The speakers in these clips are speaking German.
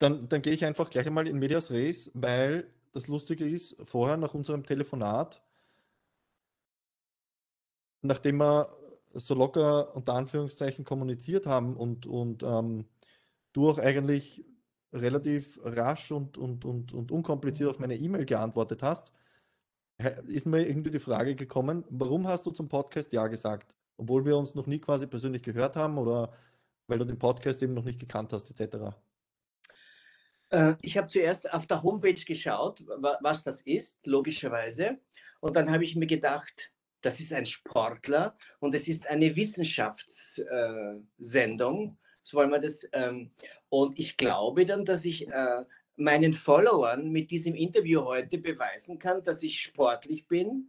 dann, dann gehe ich einfach gleich einmal in Medias Res, weil das Lustige ist, vorher nach unserem Telefonat, nachdem wir so locker unter Anführungszeichen kommuniziert haben und, und ähm, du auch eigentlich relativ rasch und, und, und, und unkompliziert auf meine E-Mail geantwortet hast, ist mir irgendwie die Frage gekommen, warum hast du zum Podcast Ja gesagt? Obwohl wir uns noch nie quasi persönlich gehört haben oder weil du den Podcast eben noch nicht gekannt hast, etc. Äh, ich habe zuerst auf der Homepage geschaut, was das ist, logischerweise. Und dann habe ich mir gedacht, das ist ein Sportler und es ist eine Wissenschaftssendung. so wollen wir das. Ähm, und ich glaube dann, dass ich äh, meinen Followern mit diesem Interview heute beweisen kann, dass ich sportlich bin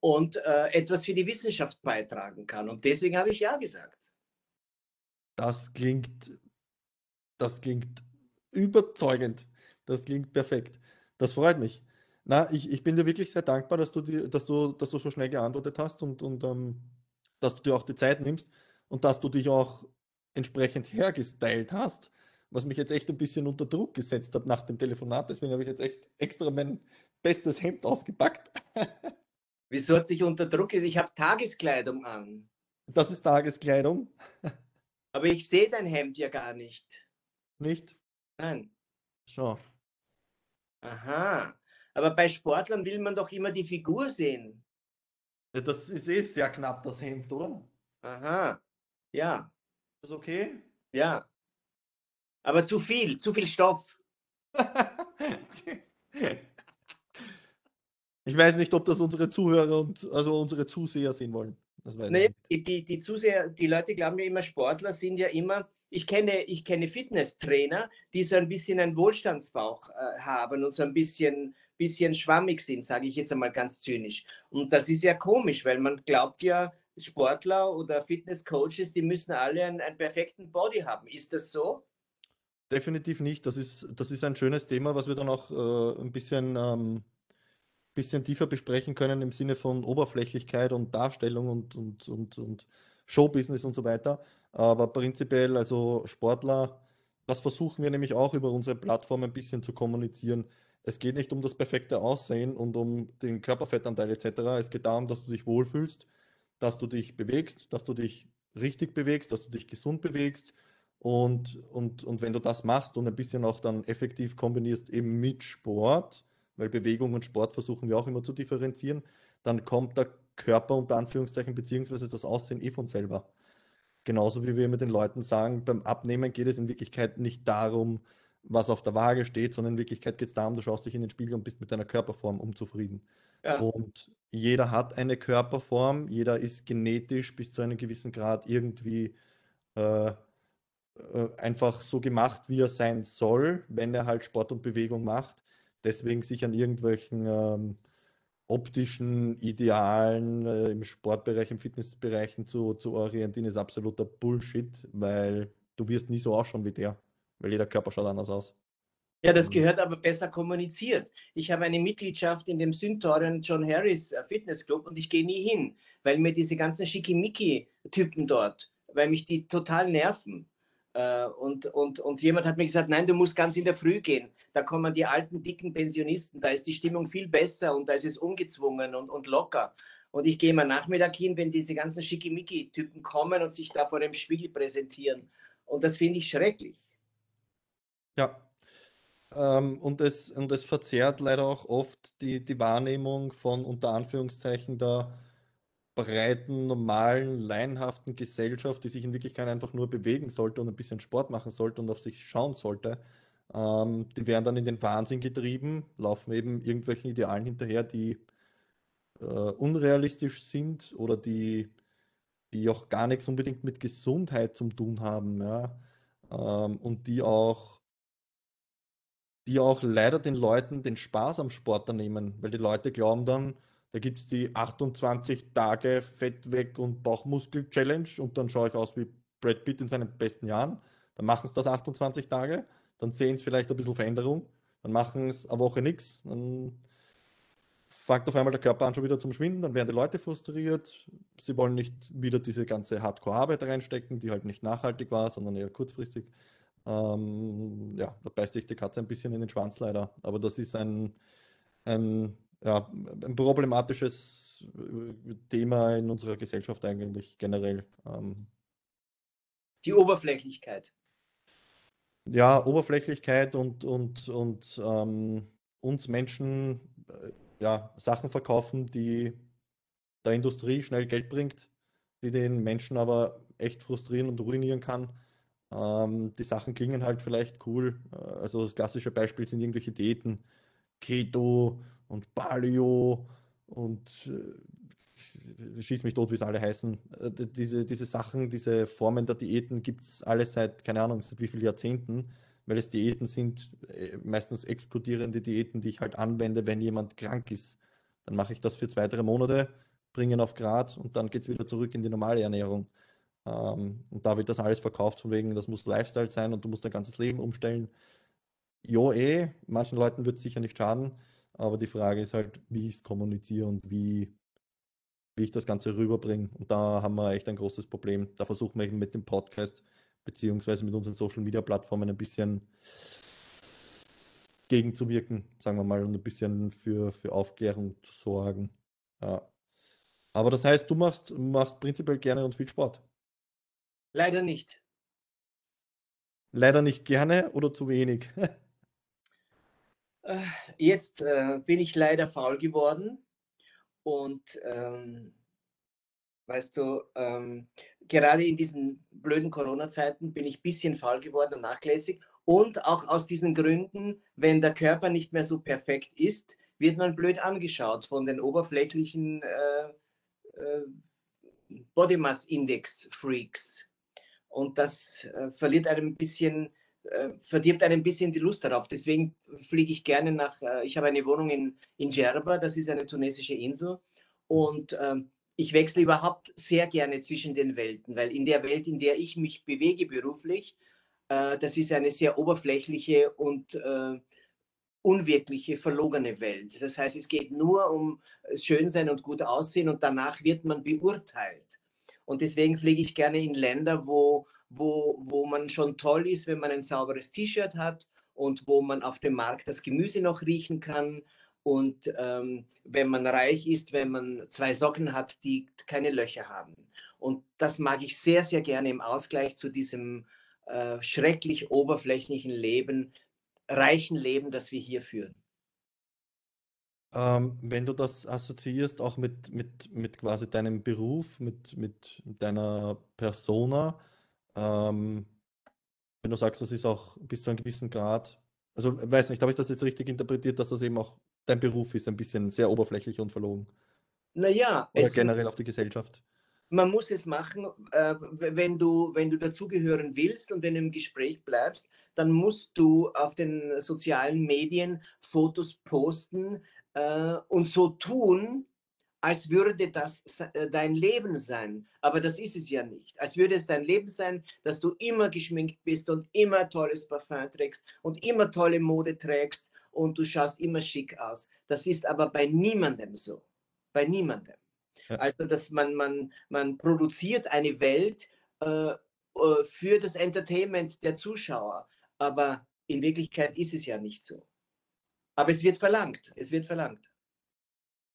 und äh, etwas für die Wissenschaft beitragen kann. Und deswegen habe ich ja gesagt. Das klingt, das klingt überzeugend. Das klingt perfekt. Das freut mich. Na, ich, ich bin dir wirklich sehr dankbar, dass du, die, dass du, dass du so schnell geantwortet hast und, und ähm, dass du dir auch die Zeit nimmst und dass du dich auch entsprechend hergestylt hast, was mich jetzt echt ein bisschen unter Druck gesetzt hat nach dem Telefonat. Deswegen habe ich jetzt echt extra mein bestes Hemd ausgepackt. Wieso hat sich unter Druck gesetzt? Ich habe Tageskleidung an. Das ist Tageskleidung. Aber ich sehe dein Hemd ja gar nicht. Nicht? Nein. Schau. Aha. Aber bei Sportlern will man doch immer die Figur sehen. Ja, das ist eh sehr knapp, das Hemd, oder? Aha. Ja. Ist das okay? Ja. Aber zu viel, zu viel Stoff. Ich weiß nicht, ob das unsere Zuhörer und also unsere Zuseher sehen wollen. Das nee, die, die Zuseher, die Leute glauben ja immer, Sportler sind ja immer, ich kenne, ich kenne Fitnesstrainer, die so ein bisschen einen Wohlstandsbauch äh, haben und so ein bisschen, bisschen schwammig sind, sage ich jetzt einmal ganz zynisch. Und das ist ja komisch, weil man glaubt ja, Sportler oder Fitnesscoaches, die müssen alle einen, einen perfekten Body haben. Ist das so? Definitiv nicht. Das ist, das ist ein schönes Thema, was wir dann auch äh, ein bisschen ähm, bisschen tiefer besprechen können im Sinne von Oberflächlichkeit und Darstellung und, und, und, und Showbusiness und so weiter. Aber prinzipiell, also Sportler, das versuchen wir nämlich auch über unsere Plattform ein bisschen zu kommunizieren. Es geht nicht um das perfekte Aussehen und um den Körperfettanteil etc. Es geht darum, dass du dich wohlfühlst, dass du dich bewegst, dass du dich richtig bewegst, dass du dich gesund bewegst. Und, und, und wenn du das machst und ein bisschen auch dann effektiv kombinierst eben mit Sport, weil Bewegung und Sport versuchen wir auch immer zu differenzieren, dann kommt der Körper unter Anführungszeichen beziehungsweise das Aussehen eh von selber. Genauso wie wir immer den Leuten sagen, beim Abnehmen geht es in Wirklichkeit nicht darum, was auf der Waage steht, sondern in Wirklichkeit geht es darum, du schaust dich in den Spiegel und bist mit deiner Körperform unzufrieden. Ja. Und jeder hat eine Körperform, jeder ist genetisch bis zu einem gewissen Grad irgendwie äh, äh, einfach so gemacht, wie er sein soll, wenn er halt Sport und Bewegung macht. Deswegen sich an irgendwelchen ähm, optischen Idealen äh, im Sportbereich, im Fitnessbereich zu, zu orientieren, ist absoluter Bullshit, weil du wirst nie so ausschauen wie der, weil jeder Körper schaut anders aus. Ja, das gehört aber besser kommuniziert. Ich habe eine Mitgliedschaft in dem Syntoren John Harris äh, Fitnessclub und ich gehe nie hin, weil mir diese ganzen Schickimicki-Typen dort, weil mich die total nerven. Äh, und, und, und jemand hat mir gesagt, nein, du musst ganz in der Früh gehen. Da kommen die alten, dicken Pensionisten, da ist die Stimmung viel besser und da ist es ungezwungen und, und locker. Und ich gehe mal Nachmittag hin, wenn diese ganzen Schickimicki-Typen kommen und sich da vor dem Spiegel präsentieren. Und das finde ich schrecklich. Ja. Ähm, und, es, und es verzerrt leider auch oft die, die Wahrnehmung von unter Anführungszeichen der breiten, normalen, laienhaften Gesellschaft, die sich in Wirklichkeit einfach nur bewegen sollte und ein bisschen Sport machen sollte und auf sich schauen sollte, ähm, die werden dann in den Wahnsinn getrieben, laufen eben irgendwelchen Idealen hinterher, die äh, unrealistisch sind oder die, die auch gar nichts unbedingt mit Gesundheit zu tun haben, ja? Ähm, und die auch die auch leider den Leuten den Spaß am Sport nehmen, weil die Leute glauben dann, da gibt es die 28 Tage Fett weg und Bauchmuskel-Challenge und dann schaue ich aus wie Brad Pitt in seinen besten Jahren. Dann machen es das 28 Tage, dann sehen es vielleicht ein bisschen Veränderung, dann machen es eine Woche nichts, dann fängt auf einmal der Körper an schon wieder zum Schwinden, dann werden die Leute frustriert, sie wollen nicht wieder diese ganze Hardcore-Arbeit reinstecken, die halt nicht nachhaltig war, sondern eher kurzfristig. Ähm, ja, da beißt sich die Katze ein bisschen in den Schwanz leider. Aber das ist ein, ein, ja, ein problematisches äh, Thema in unserer Gesellschaft eigentlich generell. Ähm, die Oberflächlichkeit. Ja, Oberflächlichkeit und, und, und ähm, uns Menschen äh, ja, Sachen verkaufen, die der Industrie schnell Geld bringt, die den Menschen aber echt frustrieren und ruinieren kann. Ähm, die Sachen klingen halt vielleicht cool. Äh, also das klassische Beispiel sind irgendwelche Diäten, Keto und Paleo und äh, schieß mich tot, wie es alle heißen. Äh, diese, diese Sachen, diese Formen der Diäten gibt es alle seit, keine Ahnung, seit wie vielen Jahrzehnten, weil es Diäten sind, äh, meistens explodierende Diäten, die ich halt anwende, wenn jemand krank ist. Dann mache ich das für zwei, drei Monate, bringe ihn auf Grad und dann geht es wieder zurück in die normale Ernährung. Ähm, und da wird das alles verkauft, von wegen, das muss Lifestyle sein und du musst dein ganzes Leben umstellen. Jo, eh, manchen Leuten wird es sicher nicht schaden, aber die Frage ist halt, wie ich es kommuniziere und wie, wie ich das Ganze rüberbringe. Und da haben wir echt ein großes Problem. Da versuchen wir eben mit dem Podcast beziehungsweise mit unseren Social Media Plattformen ein bisschen gegenzuwirken, sagen wir mal, und ein bisschen für, für Aufklärung zu sorgen. Ja. Aber das heißt, du machst, machst prinzipiell gerne und viel Sport. Leider nicht. Leider nicht gerne oder zu wenig? Äh, jetzt äh, bin ich leider faul geworden und ähm, weißt du, ähm, gerade in diesen blöden Corona-Zeiten bin ich ein bisschen faul geworden und nachlässig. Und auch aus diesen Gründen, wenn der Körper nicht mehr so perfekt ist, wird man blöd angeschaut von den oberflächlichen äh, äh, Body Mass Index Freaks. Und das äh, verliert einem ein bisschen, verdirbt einem ein bisschen die Lust darauf. Deswegen fliege ich gerne nach, äh, ich habe eine Wohnung in, in Djerba, das ist eine tunesische Insel und ähm, ich wechsle überhaupt sehr gerne zwischen den Welten, weil in der Welt, in der ich mich bewege beruflich, äh, das ist eine sehr oberflächliche und äh, unwirkliche, verlogene Welt. Das heißt, es geht nur um Schönsein und gut aussehen und danach wird man beurteilt. Und deswegen fliege ich gerne in Länder, wo, wo, wo man schon toll ist, wenn man ein sauberes T-Shirt hat und wo man auf dem Markt das Gemüse noch riechen kann. Und ähm, wenn man reich ist, wenn man zwei Socken hat, die keine Löcher haben. Und das mag ich sehr, sehr gerne im Ausgleich zu diesem äh, schrecklich oberflächlichen Leben, reichen Leben, das wir hier führen. Ähm, wenn du das assoziierst auch mit, mit, mit quasi deinem Beruf, mit, mit deiner Persona, ähm, wenn du sagst, das ist auch bis zu einem gewissen Grad, also weiß nicht, habe ich das jetzt richtig interpretiert, dass das eben auch dein Beruf ist, ein bisschen sehr oberflächlich und verlogen? Naja, Oder generell auf die Gesellschaft? Man muss es machen, äh, wenn, du, wenn du dazugehören willst und wenn du im Gespräch bleibst, dann musst du auf den sozialen Medien Fotos posten äh, und so tun, als würde das äh, dein Leben sein. Aber das ist es ja nicht. Als würde es dein Leben sein, dass du immer geschminkt bist und immer tolles Parfum trägst und immer tolle Mode trägst und du schaust immer schick aus. Das ist aber bei niemandem so. Bei niemandem. Also, dass man, man, man produziert eine Welt äh, äh, für das Entertainment der Zuschauer. Aber in Wirklichkeit ist es ja nicht so. Aber es wird verlangt. Es wird verlangt.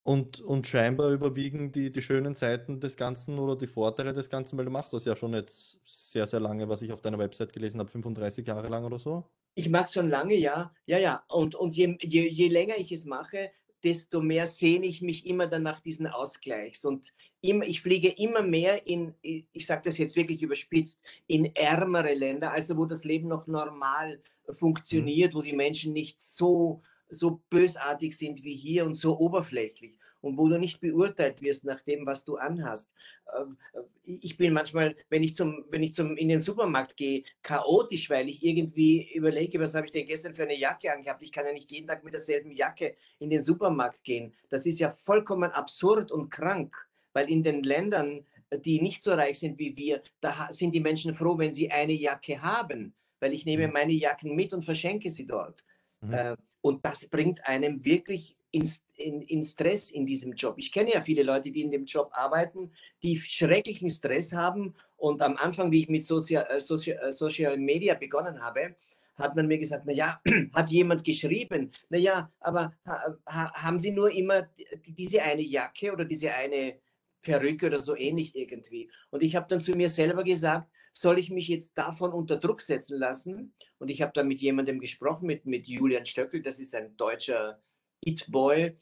Und, und scheinbar überwiegen die, die schönen Seiten des Ganzen oder die Vorteile des Ganzen, weil du machst das ja schon jetzt sehr, sehr lange, was ich auf deiner Website gelesen habe, 35 Jahre lang oder so. Ich mache es schon lange, ja. Ja, ja. Und, und je, je, je länger ich es mache, desto mehr sehne ich mich immer dann nach diesen Ausgleichs. Und immer, ich fliege immer mehr in, ich sage das jetzt wirklich überspitzt, in ärmere Länder, also wo das Leben noch normal funktioniert, mhm. wo die Menschen nicht so, so bösartig sind wie hier und so oberflächlich und wo du nicht beurteilt wirst nach dem, was du anhast. Äh, ich bin manchmal, wenn ich, zum, wenn ich zum, in den Supermarkt gehe, chaotisch, weil ich irgendwie überlege, was habe ich denn gestern für eine Jacke angehabt. Ich kann ja nicht jeden Tag mit derselben Jacke in den Supermarkt gehen. Das ist ja vollkommen absurd und krank, weil in den Ländern, die nicht so reich sind wie wir, da sind die Menschen froh, wenn sie eine Jacke haben, weil ich nehme mhm. meine Jacken mit und verschenke sie dort. Mhm. Äh, und das bringt einem wirklich in, in, in, Stress in diesem Job. Ich kenne ja viele Leute, die in dem Job arbeiten, die schrecklichen Stress haben. Und am Anfang, wie ich mit Social, äh, äh, Social Media begonnen habe, hat man mir gesagt, naja, hat jemand geschrieben, naja, aber ha, ha, haben Sie nur immer diese eine Jacke oder diese eine Perücke oder so ähnlich irgendwie? Und ich habe dann zu mir selber gesagt, soll ich mich jetzt davon unter Druck setzen lassen? Und ich habe dann mit jemandem gesprochen, mit, mit Julian Stöckel, das ist ein deutscher It-Boy,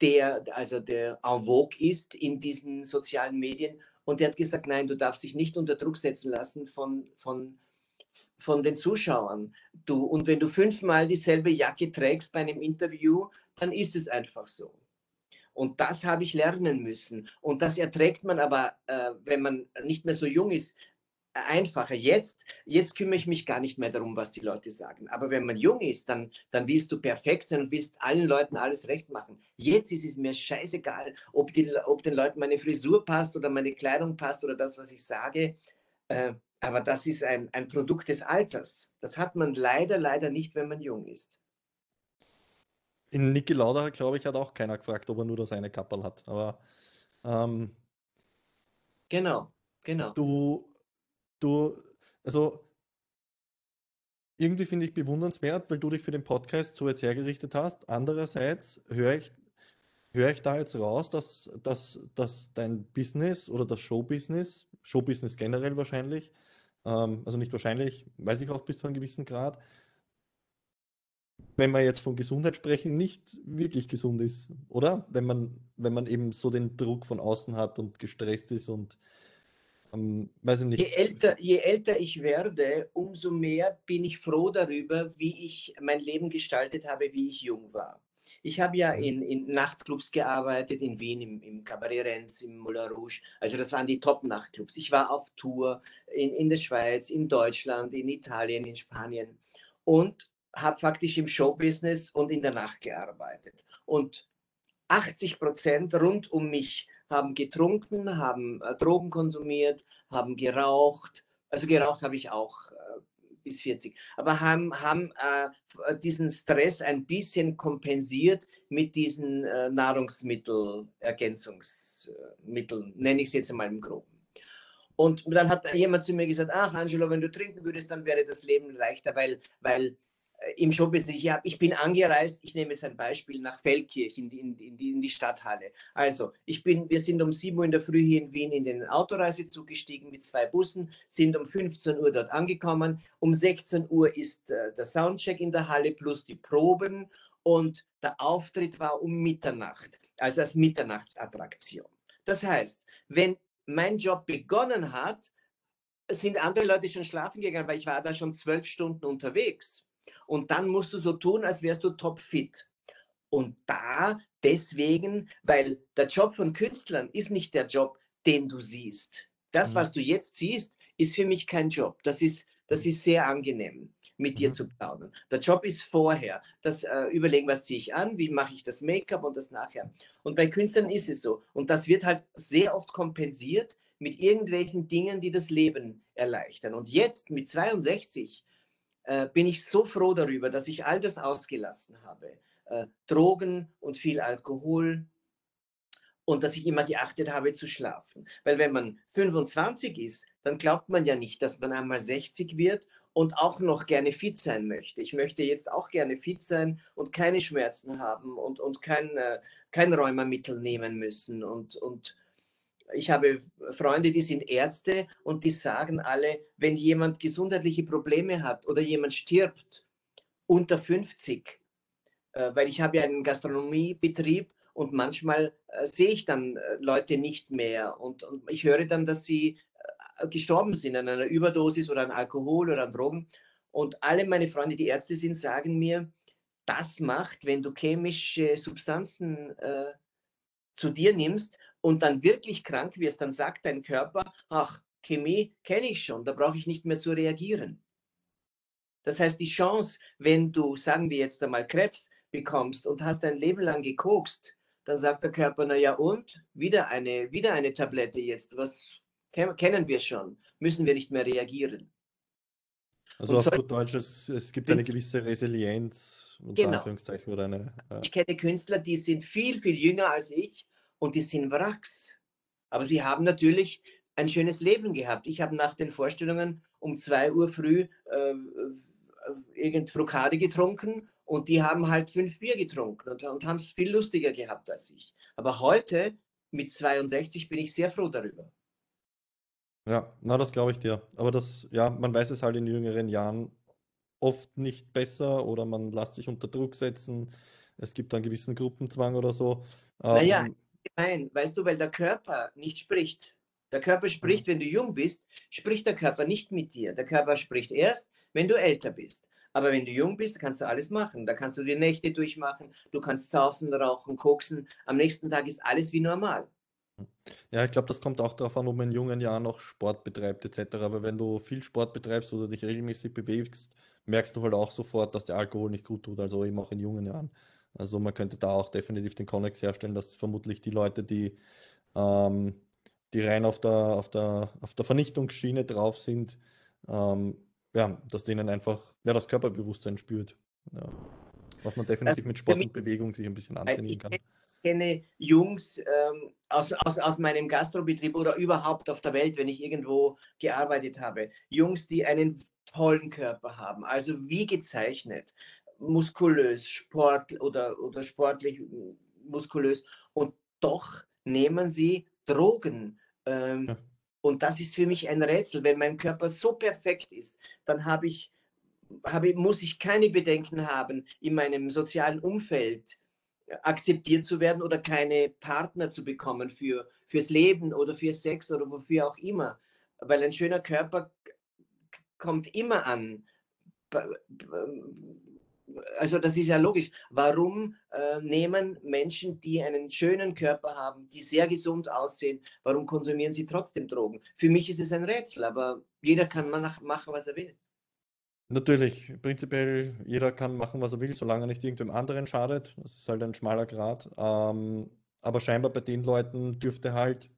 der also der en vogue ist in diesen sozialen Medien. Und der hat gesagt, nein, du darfst dich nicht unter Druck setzen lassen von, von, von den Zuschauern. Du, und wenn du fünfmal dieselbe Jacke trägst bei einem Interview, dann ist es einfach so. Und das habe ich lernen müssen. Und das erträgt man aber, äh, wenn man nicht mehr so jung ist, einfacher. Jetzt, jetzt kümmere ich mich gar nicht mehr darum, was die Leute sagen. Aber wenn man jung ist, dann, dann willst du perfekt sein und willst allen Leuten alles recht machen. Jetzt ist es mir scheißegal, ob, die, ob den Leuten meine Frisur passt oder meine Kleidung passt oder das, was ich sage. Äh, aber das ist ein, ein Produkt des Alters. Das hat man leider, leider nicht, wenn man jung ist. In Niki Lauda, glaube ich, hat auch keiner gefragt, ob er nur das eine Kappel hat. Aber ähm, genau, genau. Du du, also irgendwie finde ich bewundernswert, weil du dich für den Podcast so jetzt hergerichtet hast. Andererseits höre ich, höre ich da jetzt raus, dass, dass, dass dein Business oder das Showbusiness, Showbusiness generell wahrscheinlich, ähm, also nicht wahrscheinlich, weiß ich auch bis zu einem gewissen Grad, wenn wir jetzt von Gesundheit sprechen, nicht wirklich gesund ist, oder? Wenn man, wenn man eben so den Druck von außen hat und gestresst ist und nicht. Je älter, je älter ich werde, umso mehr bin ich froh darüber, wie ich mein Leben gestaltet habe, wie ich jung war. Ich habe ja mhm. in, in Nachtclubs gearbeitet, in Wien, im, im Cabaret Renz, im Moulin Rouge. Also das waren die Top-Nachtclubs. Ich war auf Tour in, in der Schweiz, in Deutschland, in Italien, in Spanien und habe faktisch im Showbusiness und in der Nacht gearbeitet. Und 80 Prozent rund um mich haben getrunken, haben äh, Drogen konsumiert, haben geraucht. Also geraucht habe ich auch äh, bis 40, aber haben, haben äh, diesen Stress ein bisschen kompensiert mit diesen äh, Nahrungsmittel-Ergänzungsmitteln, nenne ich es jetzt einmal im Groben. Und dann hat jemand zu mir gesagt, ach Angelo, wenn du trinken würdest, dann wäre das Leben leichter, weil, weil im Showbusiness, ich, hab, ich bin angereist, ich nehme jetzt ein Beispiel nach Feldkirch in die, in, die, in die Stadthalle. Also, ich bin, wir sind um 7 Uhr in der Früh hier in Wien in den Autoreisezug gestiegen mit zwei Bussen, sind um 15 Uhr dort angekommen. Um 16 Uhr ist äh, der Soundcheck in der Halle plus die Proben und der Auftritt war um Mitternacht, also als Mitternachtsattraktion. Das heißt, wenn mein Job begonnen hat, sind andere Leute schon schlafen gegangen, weil ich war da schon zwölf Stunden unterwegs. Und dann musst du so tun, als wärst du topfit. Und da deswegen, weil der Job von Künstlern ist nicht der Job, den du siehst. Das, mhm. was du jetzt siehst, ist für mich kein Job. Das ist, das ist sehr angenehm, mit mhm. dir zu plaudern. Der Job ist vorher. Das äh, Überlegen, was ziehe ich an, wie mache ich das Make-up und das nachher. Und bei Künstlern ist es so. Und das wird halt sehr oft kompensiert mit irgendwelchen Dingen, die das Leben erleichtern. Und jetzt mit 62 äh, bin ich so froh darüber, dass ich all das ausgelassen habe. Äh, Drogen und viel Alkohol und dass ich immer geachtet habe zu schlafen. Weil wenn man 25 ist, dann glaubt man ja nicht, dass man einmal 60 wird und auch noch gerne fit sein möchte. Ich möchte jetzt auch gerne fit sein und keine Schmerzen haben und, und kein, äh, kein Rheumamittel nehmen müssen und, und ich habe Freunde, die sind Ärzte und die sagen alle, wenn jemand gesundheitliche Probleme hat oder jemand stirbt unter 50, äh, weil ich habe ja einen Gastronomiebetrieb und manchmal äh, sehe ich dann äh, Leute nicht mehr und, und ich höre dann, dass sie gestorben sind an einer Überdosis oder an Alkohol oder an Drogen. Und alle meine Freunde, die Ärzte sind, sagen mir, das macht, wenn du chemische Substanzen äh, zu dir nimmst, und dann wirklich krank wirst, dann sagt dein Körper, ach, Chemie kenne ich schon, da brauche ich nicht mehr zu reagieren. Das heißt, die Chance, wenn du, sagen wir jetzt einmal, Krebs bekommst und hast dein Leben lang gekokst, dann sagt der Körper, na ja und? Wieder eine, wieder eine Tablette jetzt, was kennen wir schon, müssen wir nicht mehr reagieren. Also auf gut Deutsch, es, es gibt eine gewisse Resilienz, genau. Oder eine. Ja. Ich kenne Künstler, die sind viel, viel jünger als ich und die sind Wracks. Aber sie haben natürlich ein schönes Leben gehabt. Ich habe nach den Vorstellungen um zwei Uhr früh äh, irgend Frukade getrunken und die haben halt fünf Bier getrunken und, und haben es viel lustiger gehabt als ich. Aber heute mit 62 bin ich sehr froh darüber. Ja, na, das glaube ich dir. Aber das, ja, man weiß es halt in jüngeren Jahren oft nicht besser oder man lässt sich unter Druck setzen. Es gibt einen gewissen Gruppenzwang oder so. Naja, ähm, nein, weißt du, weil der Körper nicht spricht. Der Körper spricht, mhm. wenn du jung bist, spricht der Körper nicht mit dir. Der Körper spricht erst, wenn du älter bist. Aber wenn du jung bist, kannst du alles machen. Da kannst du die Nächte durchmachen, du kannst saufen, rauchen, koksen. Am nächsten Tag ist alles wie normal. Ja, ich glaube, das kommt auch darauf an, ob man in jungen Jahren noch Sport betreibt etc. Aber wenn du viel Sport betreibst oder dich regelmäßig bewegst, merkst du halt auch sofort, dass der Alkohol nicht gut tut, also eben auch in jungen Jahren. Also man könnte da auch definitiv den Konnex herstellen, dass vermutlich die Leute, die, ähm, die rein auf der, auf, der, auf der Vernichtungsschiene drauf sind, ähm, ja, dass denen einfach ja, das Körperbewusstsein spürt. Ja. Was man definitiv mit Sport und Bewegung sich ein bisschen antrainieren kann. Ich kenne Jungs ähm, aus, aus, aus meinem Gastrobetrieb oder überhaupt auf der Welt, wenn ich irgendwo gearbeitet habe. Jungs, die einen tollen Körper haben, also wie gezeichnet, muskulös, sport oder, oder sportlich muskulös und doch nehmen sie Drogen. Ähm, ja. Und das ist für mich ein Rätsel. Wenn mein Körper so perfekt ist, dann habe ich, habe, muss ich keine Bedenken haben, in meinem sozialen Umfeld akzeptiert zu werden oder keine Partner zu bekommen für, fürs Leben oder für Sex oder wofür auch immer. Weil ein schöner Körper kommt immer an also das ist ja logisch. Warum äh, nehmen Menschen, die einen schönen Körper haben, die sehr gesund aussehen, warum konsumieren sie trotzdem Drogen? Für mich ist es ein Rätsel, aber jeder kann machen, was er will. Natürlich, prinzipiell jeder kann machen, was er will, solange er nicht irgendwem anderen schadet. Das ist halt ein schmaler Grad. Ähm, aber scheinbar bei den Leuten dürfte halt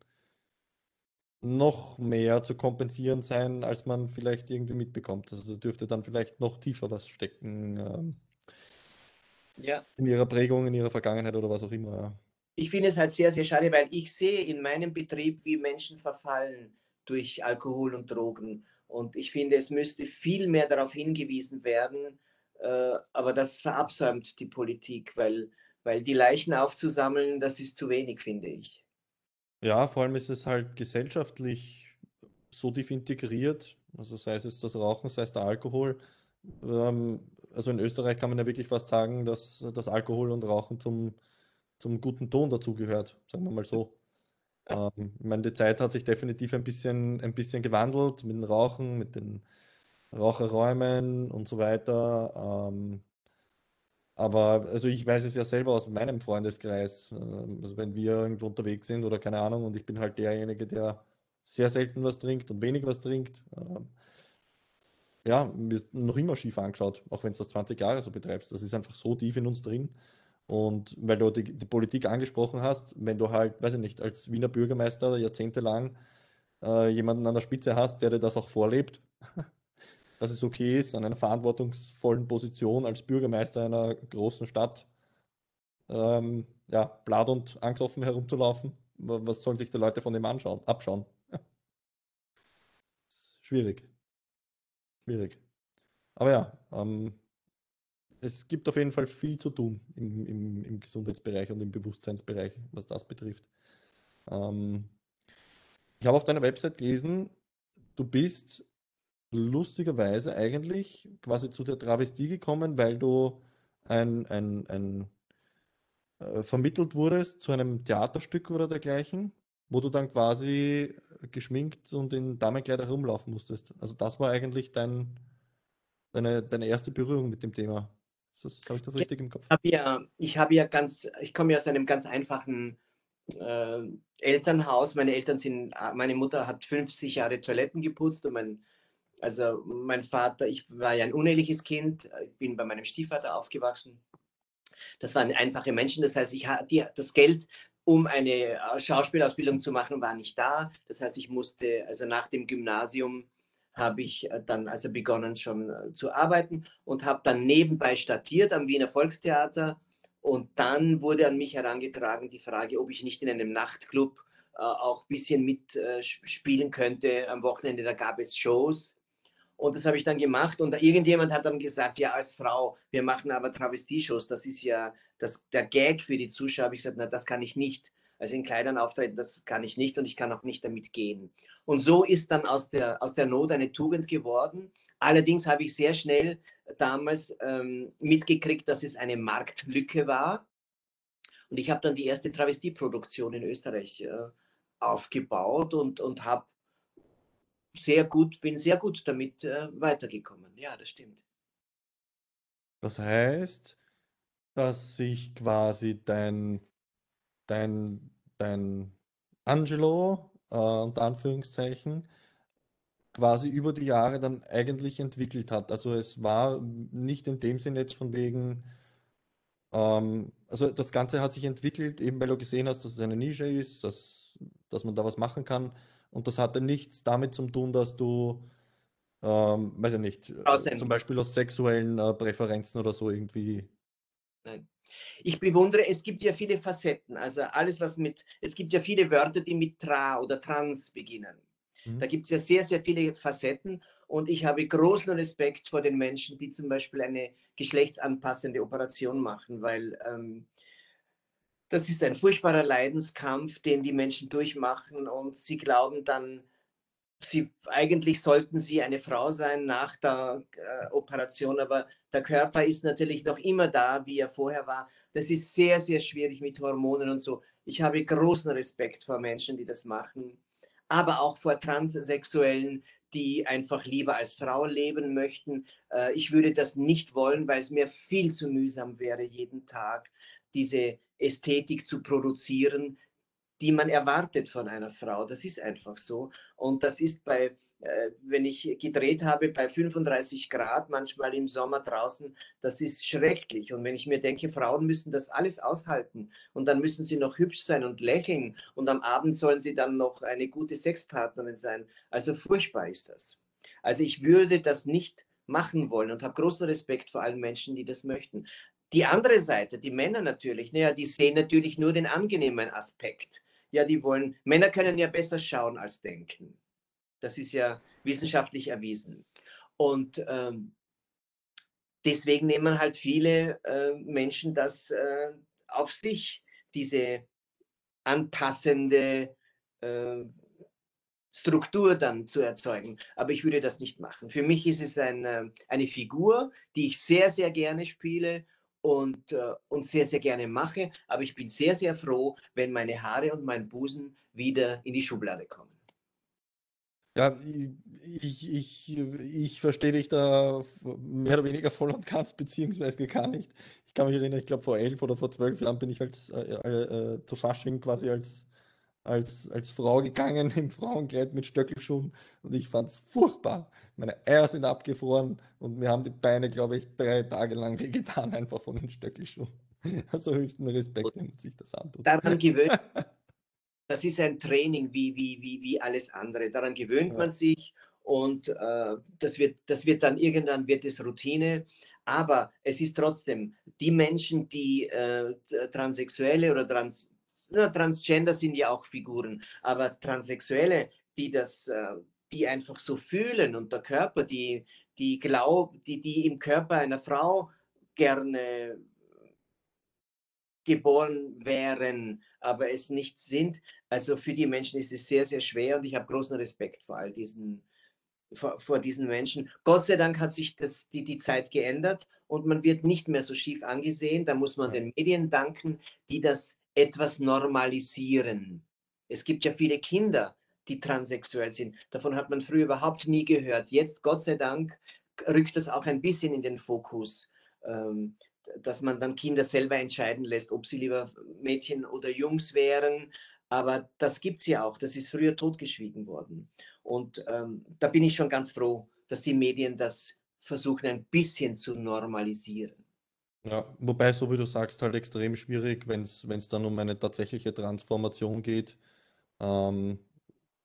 noch mehr zu kompensieren sein, als man vielleicht irgendwie mitbekommt. Also dürfte dann vielleicht noch tiefer was stecken ähm, ja. in ihrer Prägung, in ihrer Vergangenheit oder was auch immer. Ja. Ich finde es halt sehr, sehr schade, weil ich sehe in meinem Betrieb, wie Menschen verfallen durch Alkohol und Drogen. Und ich finde, es müsste viel mehr darauf hingewiesen werden, äh, aber das verabsäumt die Politik, weil, weil die Leichen aufzusammeln, das ist zu wenig, finde ich. Ja, vor allem ist es halt gesellschaftlich so tief integriert, also sei es jetzt das Rauchen, sei es der Alkohol. Ähm, also in Österreich kann man ja wirklich fast sagen, dass das Alkohol und Rauchen zum, zum guten Ton dazugehört, sagen wir mal so. Ähm, ich meine, die Zeit hat sich definitiv ein bisschen, ein bisschen gewandelt mit dem Rauchen, mit den Raucherräumen und so weiter. Ähm, aber also ich weiß es ja selber aus meinem Freundeskreis. Ähm, also wenn wir irgendwo unterwegs sind oder keine Ahnung und ich bin halt derjenige, der sehr selten was trinkt und wenig was trinkt. Ähm, ja, mir noch immer schief angeschaut, auch wenn es das 20 Jahre so betreibst. Das ist einfach so tief in uns drin. Und weil du die, die Politik angesprochen hast, wenn du halt, weiß ich nicht, als Wiener Bürgermeister jahrzehntelang äh, jemanden an der Spitze hast, der dir das auch vorlebt, dass es okay ist, an einer verantwortungsvollen Position als Bürgermeister einer großen Stadt ähm, ja, blatt und angstoffen herumzulaufen. Was sollen sich die Leute von dem anschauen, abschauen? Schwierig. Schwierig. Aber ja, ähm, es gibt auf jeden Fall viel zu tun im, im, im Gesundheitsbereich und im Bewusstseinsbereich, was das betrifft. Ähm, ich habe auf deiner Website gelesen, du bist lustigerweise eigentlich quasi zu der Travestie gekommen, weil du ein, ein, ein äh, vermittelt wurdest zu einem Theaterstück oder dergleichen, wo du dann quasi geschminkt und in Damenkleider rumlaufen musstest. Also das war eigentlich dein, deine, deine erste Berührung mit dem Thema. Habe ich das richtig im Kopf? Ich habe ja, ich habe ja ganz, ich komme ja aus einem ganz einfachen äh, Elternhaus. Meine Eltern sind, meine Mutter hat 50 Jahre Toiletten geputzt und mein also mein Vater, ich war ja ein uneheliches Kind, ich bin bei meinem Stiefvater aufgewachsen. Das waren einfache Menschen, das heißt, ich hatte das Geld, um eine äh, Schauspielausbildung zu machen, war nicht da. Das heißt, ich musste also nach dem Gymnasium habe ich äh, dann also begonnen schon äh, zu arbeiten und habe dann nebenbei statiert am Wiener Volkstheater. Und dann wurde an mich herangetragen die Frage, ob ich nicht in einem Nachtclub äh, auch ein bisschen mitspielen äh, könnte. Am Wochenende, da gab es Shows. Und das habe ich dann gemacht. Und irgendjemand hat dann gesagt, ja, als Frau, wir machen aber Travestie-Shows. Das ist ja das, der Gag für die Zuschauer. Habe ich gesagt, na, das kann ich nicht. Also in Kleidern auftreten, das kann ich nicht und ich kann auch nicht damit gehen. Und so ist dann aus der, aus der Not eine Tugend geworden. Allerdings habe ich sehr schnell damals ähm, mitgekriegt, dass es eine Marktlücke war. Und ich habe dann die erste Travestieproduktion in Österreich äh, aufgebaut und, und habe sehr gut, bin sehr gut damit äh, weitergekommen. Ja, das stimmt. Das heißt, dass sich quasi dein dein, dein Angelo, äh, unter Anführungszeichen, quasi über die Jahre dann eigentlich entwickelt hat. Also es war nicht in dem Sinn jetzt von wegen, ähm, also das Ganze hat sich entwickelt, eben weil du gesehen hast, dass es eine Nische ist, dass, dass man da was machen kann. Und das hatte nichts damit zu tun, dass du, ähm, weiß ich nicht, Aussehen. zum Beispiel aus sexuellen äh, Präferenzen oder so irgendwie. Nein. Ich bewundere, es gibt ja viele Facetten, also alles, was mit, es gibt ja viele Wörter, die mit tra oder trans beginnen. Mhm. Da gibt es ja sehr, sehr viele Facetten und ich habe großen Respekt vor den Menschen, die zum Beispiel eine geschlechtsanpassende Operation machen, weil ähm, das ist ein furchtbarer Leidenskampf, den die Menschen durchmachen und sie glauben dann, sie, eigentlich sollten sie eine Frau sein nach der äh, Operation, aber der Körper ist natürlich noch immer da, wie er vorher war. Das ist sehr, sehr schwierig mit Hormonen und so. Ich habe großen Respekt vor Menschen, die das machen, aber auch vor Transsexuellen, die einfach lieber als Frau leben möchten. Äh, ich würde das nicht wollen, weil es mir viel zu mühsam wäre, jeden Tag diese Ästhetik zu produzieren, die man erwartet von einer Frau. Das ist einfach so. Und das ist bei, äh, wenn ich gedreht habe, bei 35 Grad, manchmal im Sommer draußen, das ist schrecklich. Und wenn ich mir denke, Frauen müssen das alles aushalten und dann müssen sie noch hübsch sein und lächeln und am Abend sollen sie dann noch eine gute Sexpartnerin sein. Also furchtbar ist das. Also ich würde das nicht machen wollen und habe großen Respekt vor allen Menschen, die das möchten. Die andere Seite, die Männer natürlich, naja, die sehen natürlich nur den angenehmen Aspekt ja, die wollen, Männer können ja besser schauen als denken. Das ist ja wissenschaftlich erwiesen. Und ähm, deswegen nehmen halt viele äh, Menschen das äh, auf sich, diese anpassende äh, Struktur dann zu erzeugen. Aber ich würde das nicht machen. Für mich ist es ein, eine Figur, die ich sehr, sehr gerne spiele und, äh, und sehr, sehr gerne mache. Aber ich bin sehr, sehr froh, wenn meine Haare und mein Busen wieder in die Schublade kommen. Ja, ich, ich, ich verstehe dich da mehr oder weniger voll und ganz, beziehungsweise gar nicht. Ich kann mich erinnern, ich glaube vor elf oder vor zwölf Jahren bin ich als, äh, äh, äh zu Fasching quasi als als, als Frau gegangen im Frauenkleid mit Stöckelschuhen und ich fand es furchtbar. Meine Eier sind abgefroren und mir haben die Beine, glaube ich, drei Tage lang wehgetan, einfach von den Stöckelschuhen. Also höchsten Respekt, wenn man sich das antut. Daran gewöhnt. Das ist ein Training wie, wie, wie, wie alles andere. Daran gewöhnt ja. man sich und äh, das, wird, das wird dann irgendwann wird es Routine. Aber es ist trotzdem, die Menschen, die äh, Transsexuelle oder Trans, Transgender sind ja auch Figuren, aber Transsexuelle, die das, äh, die einfach so fühlen und der Körper, die, die glaubt, die, die im Körper einer Frau gerne geboren wären, aber es nicht sind. Also für die Menschen ist es sehr, sehr schwer und ich habe großen Respekt vor all diesen, vor, vor, diesen Menschen. Gott sei Dank hat sich das, die, die Zeit geändert und man wird nicht mehr so schief angesehen. Da muss man den Medien danken, die das etwas normalisieren. Es gibt ja viele Kinder, die transsexuell sind. Davon hat man früher überhaupt nie gehört. Jetzt, Gott sei Dank, rückt das auch ein bisschen in den Fokus, ähm, dass man dann Kinder selber entscheiden lässt, ob sie lieber Mädchen oder Jungs wären. Aber das gibt es ja auch. Das ist früher totgeschwiegen worden. Und ähm, da bin ich schon ganz froh, dass die Medien das versuchen, ein bisschen zu normalisieren. Ja, wobei, so wie du sagst, halt extrem schwierig, wenn es dann um eine tatsächliche Transformation geht. Ähm,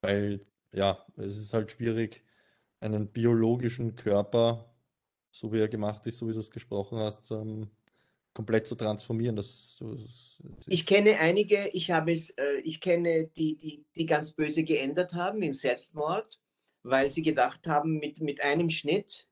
weil, ja, es ist halt schwierig, einen biologischen Körper, so wie er gemacht ist, so wie du es gesprochen hast, ähm, komplett zu transformieren. Das, das, das ich kenne einige, ich habe es, äh, ich kenne die, die, die ganz böse geändert haben im Selbstmord, weil sie gedacht haben, mit, mit einem Schnitt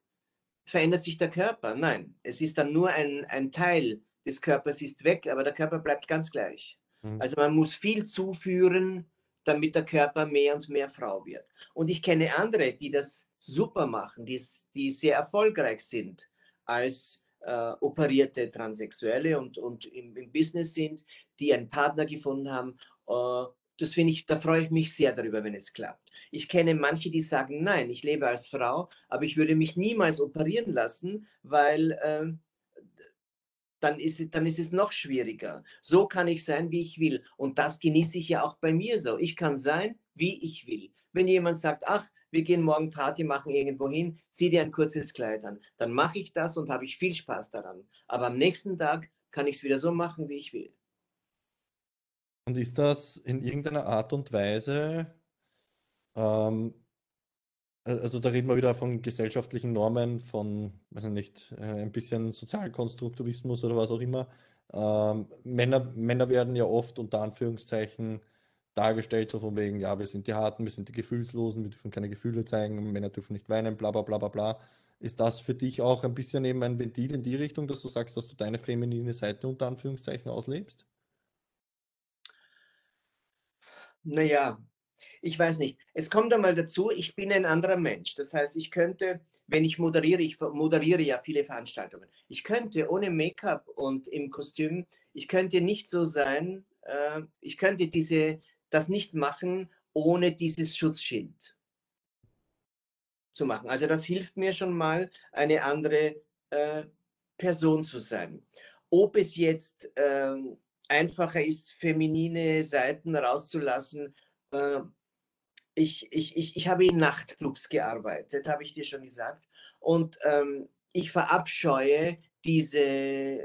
verändert sich der Körper. Nein, es ist dann nur ein, ein Teil des Körpers ist weg, aber der Körper bleibt ganz gleich. Mhm. Also man muss viel zuführen, damit der Körper mehr und mehr Frau wird. Und ich kenne andere, die das super machen, die, die sehr erfolgreich sind als äh, operierte Transsexuelle und, und im, im, Business sind, die einen Partner gefunden haben. Äh, das finde ich, da freue ich mich sehr darüber, wenn es klappt. Ich kenne manche, die sagen, nein, ich lebe als Frau, aber ich würde mich niemals operieren lassen, weil äh, dann ist, dann ist es noch schwieriger. So kann ich sein, wie ich will. Und das genieße ich ja auch bei mir so. Ich kann sein, wie ich will. Wenn jemand sagt, ach, wir gehen morgen Party machen irgendwo hin, zieh dir ein kurzes Kleid an, dann mache ich das und habe ich viel Spaß daran. Aber am nächsten Tag kann ich es wieder so machen, wie ich will. Und ist das in irgendeiner Art und Weise ähm, also da reden wir wieder von gesellschaftlichen Normen, von, weiß ich nicht, äh, ein bisschen Sozialkonstruktivismus oder was auch immer. Ähm, Männer, Männer werden ja oft unter Anführungszeichen dargestellt, so von wegen, ja, wir sind die Harten, wir sind die Gefühlslosen, wir dürfen keine Gefühle zeigen, Männer dürfen nicht weinen, bla bla bla bla bla. Ist das für dich auch ein bisschen eben ein Ventil in die Richtung, dass du sagst, dass du deine feminine Seite unter Anführungszeichen auslebst? Naja, ich weiß nicht. Es kommt einmal dazu, ich bin ein anderer Mensch. Das heißt, ich könnte, wenn ich moderiere, ich moderiere ja viele Veranstaltungen, ich könnte ohne Make-up und im Kostüm, ich könnte nicht so sein, äh, ich könnte diese, das nicht machen ohne dieses Schutzschild zu machen. Also das hilft mir schon mal, eine andere äh, Person zu sein. Ob es jetzt äh, einfacher ist, feminine Seiten rauszulassen, äh, ich, ich, ich, ich habe in Nachtclubs gearbeitet, habe ich dir schon gesagt. Und ähm, ich verabscheue diese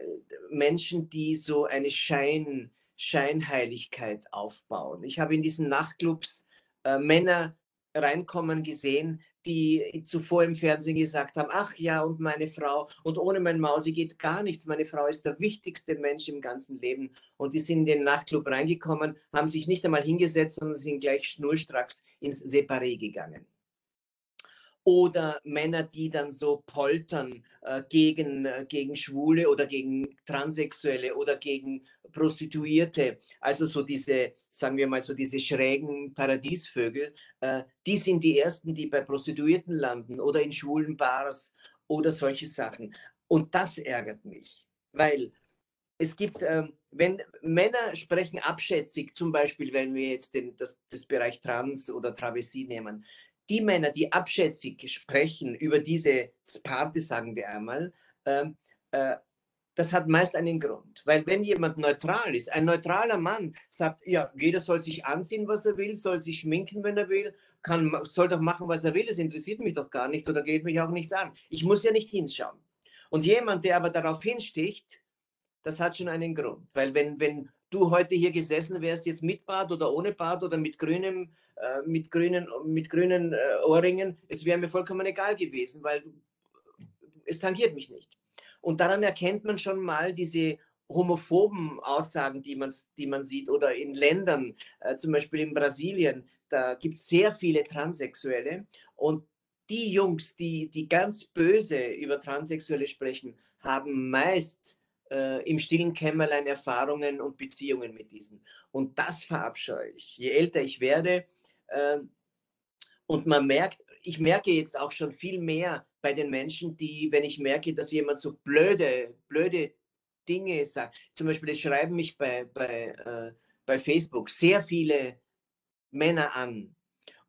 Menschen, die so eine Schein, Scheinheiligkeit aufbauen. Ich habe in diesen Nachtclubs äh, Männer reinkommen gesehen, die zuvor im Fernsehen gesagt haben, ach ja, und meine Frau, und ohne mein Mausi geht gar nichts. Meine Frau ist der wichtigste Mensch im ganzen Leben. Und die sind in den Nachtclub reingekommen, haben sich nicht einmal hingesetzt, sondern sind gleich schnurstracks ins Separé gegangen oder Männer, die dann so poltern äh, gegen, äh, gegen Schwule oder gegen Transsexuelle oder gegen Prostituierte, also so diese, sagen wir mal, so diese schrägen Paradiesvögel, äh, die sind die ersten, die bei Prostituierten landen oder in schwulen Bars oder solche Sachen. Und das ärgert mich, weil es gibt, ähm, wenn Männer sprechen abschätzig, zum Beispiel, wenn wir jetzt den, das, das Bereich Trans oder Travestie nehmen, die Männer, die abschätzig sprechen über diese Party, sagen wir einmal, äh, äh, das hat meist einen Grund. Weil wenn jemand neutral ist, ein neutraler Mann sagt, ja, jeder soll sich anziehen, was er will, soll sich schminken, wenn er will, kann, soll doch machen, was er will, es interessiert mich doch gar nicht oder geht mich auch nichts an. Ich muss ja nicht hinschauen. Und jemand, der aber darauf hinsticht, das hat schon einen Grund. Weil wenn, wenn du heute hier gesessen wärst, jetzt mit Bart oder ohne Bart oder mit grünem, äh, mit grünen, mit grünen äh, Ohrringen, es wäre mir vollkommen egal gewesen, weil es tangiert mich nicht. Und daran erkennt man schon mal diese homophoben Aussagen, die man, die man sieht, oder in Ländern, äh, zum Beispiel in Brasilien, da gibt es sehr viele Transsexuelle und die Jungs, die, die ganz böse über Transsexuelle sprechen, haben meist äh, im stillen Kämmerlein Erfahrungen und Beziehungen mit diesen. Und das verabscheue ich. Je älter ich werde, äh, und man merkt, ich merke jetzt auch schon viel mehr bei den Menschen, die, wenn ich merke, dass jemand so blöde, blöde Dinge sagt, zum Beispiel, es schreiben mich bei, bei, äh, bei Facebook sehr viele Männer an,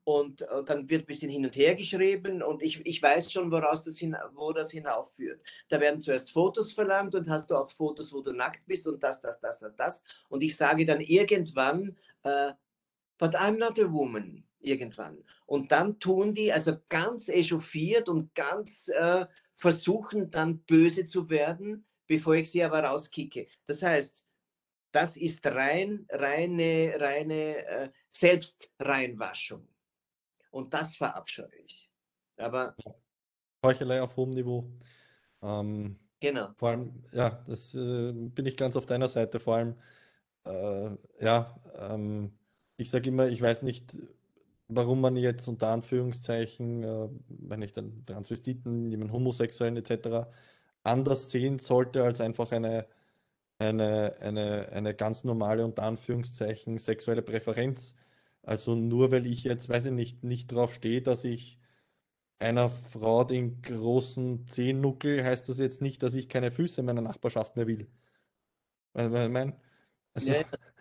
und, und, dann wird ein bisschen hin und her geschrieben und ich, ich weiß schon, woraus das hin, wo das hinaufführt. Da werden zuerst Fotos verlangt und hast du auch Fotos, wo du nackt bist und das, das, das, das, das. Und ich sage dann irgendwann, uh, but I'm not a woman, irgendwann. Und dann tun die also ganz echauffiert und ganz uh, versuchen dann böse zu werden, bevor ich sie aber rauskicke. Das heißt, das ist rein, reine, reine äh, Selbstreinwaschung. Und das verabscheue ich. Aber Heuchelei auf hohem Niveau. Ähm, genau. Vor allem, ja, das äh, bin ich ganz auf deiner Seite. Vor allem, äh, ja, ähm, ich sage immer, ich weiß nicht, warum man jetzt unter Anführungszeichen, äh, wenn ich dann Transvestiten, jemanden Homosexuellen etc. anders sehen sollte als einfach eine, eine, eine, eine ganz normale unter Anführungszeichen sexuelle Präferenz. Also nur weil ich jetzt, weiß ich nicht, nicht drauf stehe, dass ich einer Frau den großen Zehennuckel, heißt das jetzt nicht, dass ich keine Füße in meiner Nachbarschaft mehr will. Weil, weil, mein, also, ja, ja.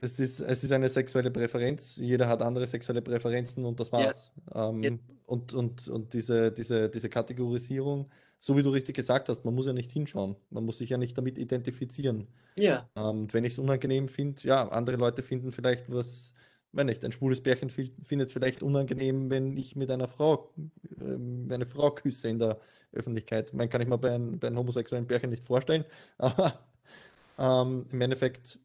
Es, ist, es ist eine sexuelle Präferenz. Jeder hat andere sexuelle Präferenzen und das war's. Ja. Ähm, und und, und diese, diese, diese Kategorisierung, so wie du richtig gesagt hast, man muss ja nicht hinschauen. Man muss sich ja nicht damit identifizieren. Ja. Ähm, wenn ich es unangenehm finde, ja, andere Leute finden vielleicht was wenn nicht, ein schwules Pärchen findet es vielleicht unangenehm, wenn ich mit einer Frau, äh, eine Frau küsse in der Öffentlichkeit. Man kann ich mir bei, ein, bei einem homosexuellen Pärchen nicht vorstellen, aber ähm, im Endeffekt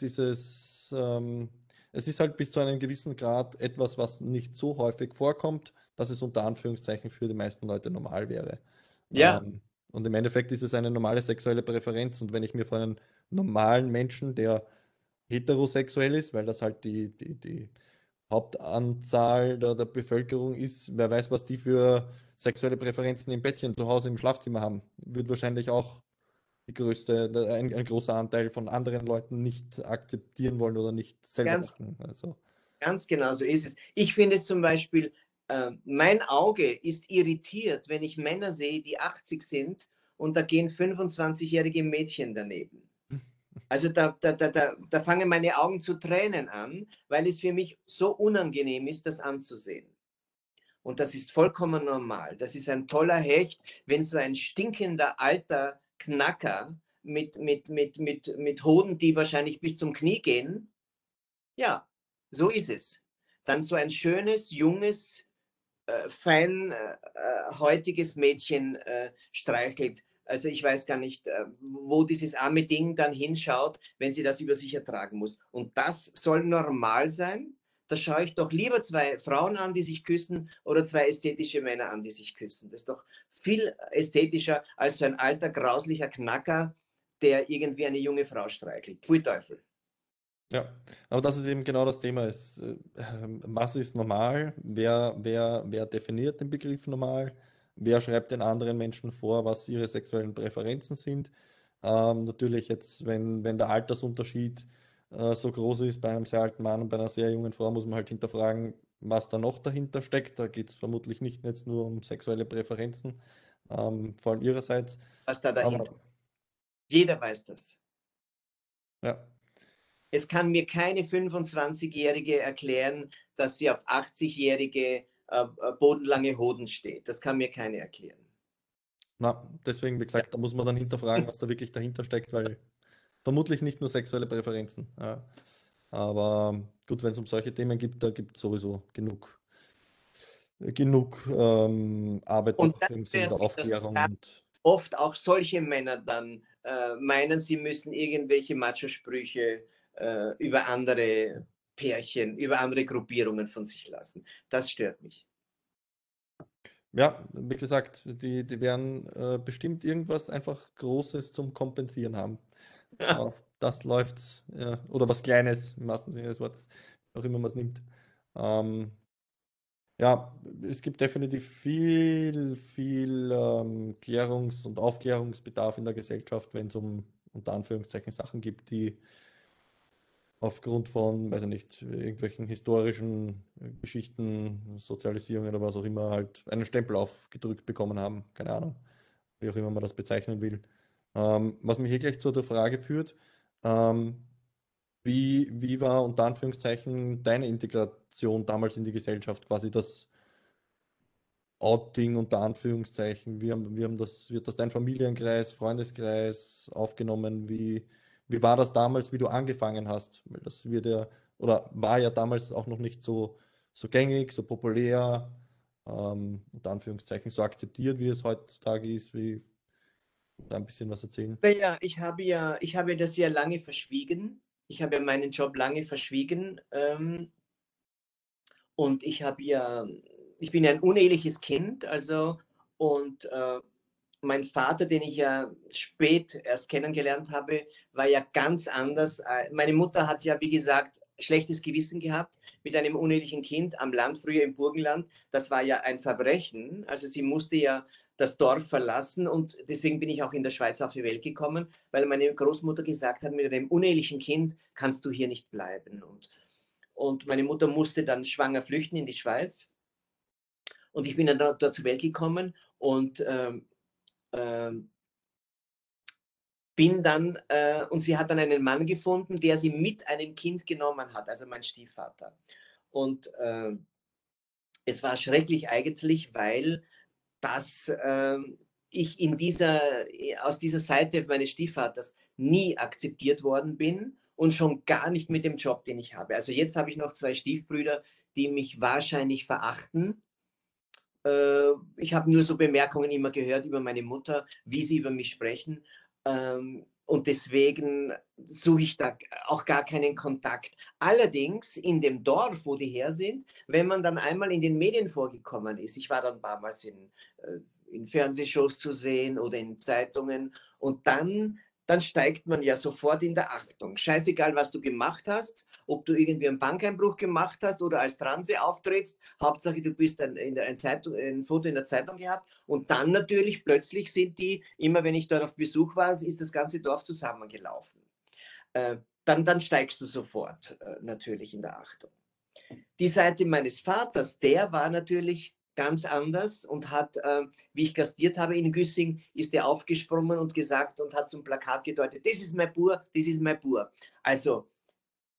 dieses, ähm, es ist halt bis zu einem gewissen Grad etwas, was nicht so häufig vorkommt, dass es unter Anführungszeichen für die meisten Leute normal wäre. Ja. Ähm, und im Endeffekt ist es eine normale sexuelle Präferenz. Und wenn ich mir vor einem normalen Menschen, der heterosexuell ist, weil das halt die, die, die Hauptanzahl der, der Bevölkerung ist. Wer weiß, was die für sexuelle Präferenzen im Bettchen zu Hause im Schlafzimmer haben. Wird wahrscheinlich auch die größte, ein, ein großer Anteil von anderen Leuten nicht akzeptieren wollen oder nicht selber ganz, machen. Also. Ganz genau so ist es. Ich finde es zum Beispiel, äh, mein Auge ist irritiert, wenn ich Männer sehe, die 80 sind und da gehen 25-jährige Mädchen daneben. Also da, da, da, da, da fangen meine Augen zu tränen an, weil es für mich so unangenehm ist, das anzusehen. Und das ist vollkommen normal. Das ist ein toller Hecht, wenn so ein stinkender alter Knacker mit, mit, mit, mit, mit Hoden, die wahrscheinlich bis zum Knie gehen, ja, so ist es. Dann so ein schönes, junges, äh, feinhäutiges äh, Mädchen äh, streichelt. Also ich weiß gar nicht, äh, wo dieses arme Ding dann hinschaut, wenn sie das über sich ertragen muss. Und das soll normal sein. Da schaue ich doch lieber zwei Frauen an, die sich küssen, oder zwei ästhetische Männer an, die sich küssen. Das ist doch viel ästhetischer als so ein alter, grauslicher Knacker, der irgendwie eine junge Frau streichelt. Pfui Teufel. Ja, aber das ist eben genau das Thema. Ist, äh, was ist normal? Wer, wer, wer definiert den Begriff normal? wer schreibt den anderen Menschen vor, was ihre sexuellen Präferenzen sind. Ähm, natürlich jetzt, wenn, wenn der Altersunterschied äh, so groß ist bei einem sehr alten Mann und bei einer sehr jungen Frau, muss man halt hinterfragen, was da noch dahinter steckt. Da geht es vermutlich nicht jetzt nur um sexuelle Präferenzen, ähm, vor allem ihrerseits. Was da dahinter? Aber, Jeder weiß das. Ja. Es kann mir keine 25-Jährige erklären, dass sie auf 80-Jährige äh, äh, bodenlange Hoden steht. Das kann mir keine erklären. Na, deswegen, wie gesagt, da muss man dann hinterfragen, was da wirklich dahinter steckt, weil vermutlich nicht nur sexuelle Präferenzen. Ja. Aber gut, wenn es um solche Themen gibt, da gibt es sowieso genug, genug ähm, Arbeit und im Sinne der Aufklärung. Oft auch solche Männer dann äh, meinen, sie müssen irgendwelche Macho-Sprüche äh, über andere Pärchen, über andere Gruppierungen von sich lassen. Das stört mich. Ja, wie gesagt, die, die werden äh, bestimmt irgendwas einfach Großes zum Kompensieren haben. Ja. Auf das läuft ja, oder was Kleines im wahrsten Sinne des Wortes, auch immer man es nimmt. Ähm, ja, es gibt definitiv viel, viel ähm, Klärungs- und Aufklärungsbedarf in der Gesellschaft, wenn es um unter Anführungszeichen Sachen gibt, die aufgrund von, weiß ich nicht, irgendwelchen historischen äh, Geschichten, Sozialisierung oder was auch immer, halt einen Stempel aufgedrückt bekommen haben. Keine Ahnung, wie auch immer man das bezeichnen will. Ähm, was mich hier gleich zu der Frage führt, ähm, wie, wie war unter Anführungszeichen deine Integration damals in die Gesellschaft, quasi das Outing unter Anführungszeichen? Wie wie haben das, wird das dein Familienkreis, Freundeskreis aufgenommen? Wie, wie war das damals, wie du angefangen hast? Weil das wird ja, oder war ja damals auch noch nicht so, so gängig, so populär, ähm, unter Anführungszeichen so akzeptiert, wie es heutzutage ist, wie da ein bisschen was erzählen. Naja, ich habe ja, ich habe das ja lange verschwiegen. Ich habe ja meinen Job lange verschwiegen. Ähm, und ich habe ja ich bin ein uneheliches Kind, also und äh, mein Vater, den ich ja spät erst kennengelernt habe, war ja ganz anders. Äh, meine Mutter hat ja, wie gesagt, schlechtes Gewissen gehabt mit einem unehelichen Kind am Land, früher im Burgenland. Das war ja ein Verbrechen. Also sie musste ja das Dorf verlassen und deswegen bin ich auch in der Schweiz auf die Welt gekommen, weil meine Großmutter gesagt hat, mit einem unehelichen Kind kannst du hier nicht bleiben. Und, und meine Mutter musste dann schwanger flüchten in die Schweiz. Und ich bin dann dort, dort zur Welt gekommen und ähm, ähm, bin dann, äh, und sie hat dann einen Mann gefunden, der sie mit einem Kind genommen hat, also mein Stiefvater. Und äh, es war schrecklich eigentlich, weil das äh, ich in dieser, aus dieser Seite meines Stiefvaters nie akzeptiert worden bin und schon gar nicht mit dem Job, den ich habe. Also jetzt habe ich noch zwei Stiefbrüder, die mich wahrscheinlich verachten äh, ich habe nur so Bemerkungen immer gehört über meine Mutter, wie sie über mich sprechen. Ähm, und deswegen suche ich da auch gar keinen Kontakt. Allerdings in dem Dorf, wo die her sind, wenn man dann einmal in den Medien vorgekommen ist, ich war dann ein paar Mal in, äh, in Fernsehshows zu sehen oder in Zeitungen und dann dann steigt man ja sofort in der Achtung. Scheißegal, was du gemacht hast, ob du irgendwie einen Bankeinbruch gemacht hast oder als Transe auftrittst, Hauptsache du bist ein, in der, ein, Zeitung, ein Foto in der Zeitung gehabt und dann natürlich plötzlich sind die, immer wenn ich dort auf Besuch war, ist das ganze Dorf zusammengelaufen. Äh, dann, dann steigst du sofort äh, natürlich in der Achtung. Die Seite meines Vaters, der war natürlich ganz anders und hat, äh, wie ich gastiert habe in Güssing, ist er aufgesprungen und gesagt und hat zum Plakat gedeutet, das ist mein Bur, das ist mein Bur. Also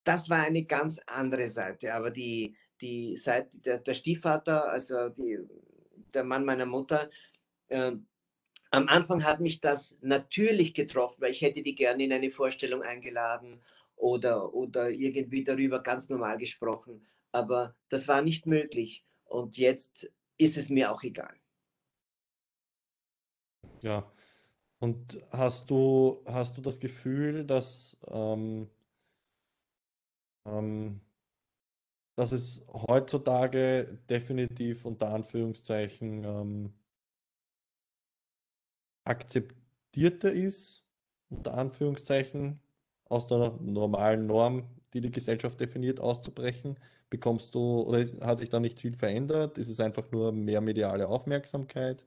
das war eine ganz andere Seite, aber die, die Seite, der, der Stiefvater, also die, der Mann meiner Mutter, äh, am Anfang hat mich das natürlich getroffen, weil ich hätte die gerne in eine Vorstellung eingeladen oder, oder irgendwie darüber ganz normal gesprochen. Aber das war nicht möglich. Und jetzt ist es mir auch egal. Ja. Und hast du, hast du das Gefühl, dass, ähm, ähm, dass es heutzutage definitiv unter Anführungszeichen ähm, akzeptierter ist, unter Anführungszeichen, aus der normalen Norm, die die Gesellschaft definiert, auszubrechen, bekommst du, oder hat sich da nicht viel verändert? Ist es einfach nur mehr mediale Aufmerksamkeit?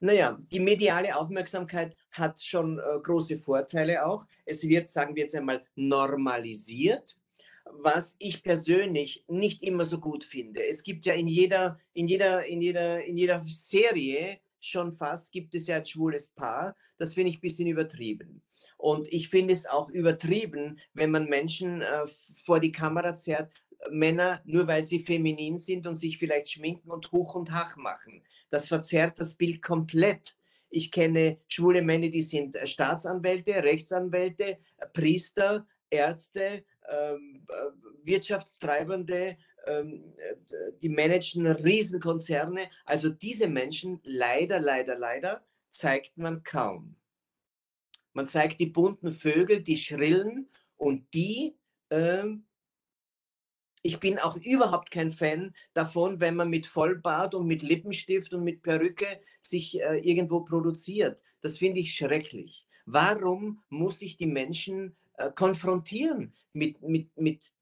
Naja, die mediale Aufmerksamkeit hat schon äh, große Vorteile auch. Es wird, sagen wir jetzt einmal, normalisiert, was ich persönlich nicht immer so gut finde. Es gibt ja in jeder, in jeder, in jeder, in jeder Serie schon fast gibt es ja ein schwules Paar. Das finde ich ein bisschen übertrieben. Und ich finde es auch übertrieben, wenn man Menschen äh, vor die Kamera zerrt, Männer, nur weil sie feminin sind und sich vielleicht schminken und Huch und Hach machen. Das verzerrt das Bild komplett. Ich kenne schwule Männer, die sind äh, Staatsanwälte, Rechtsanwälte, äh, Priester, Ärzte, ähm, äh, Wirtschaftstreibende, ähm, die managen Riesenkonzerne. Also diese Menschen, leider, leider, leider, zeigt man kaum. Man zeigt die bunten Vögel, die schrillen und die ähm, ich bin auch überhaupt kein Fan davon, wenn man mit Vollbart und mit Lippenstift und mit Perücke sich äh, irgendwo produziert. Das finde ich schrecklich. Warum muss ich die Menschen äh, konfrontieren mit, mit, mit,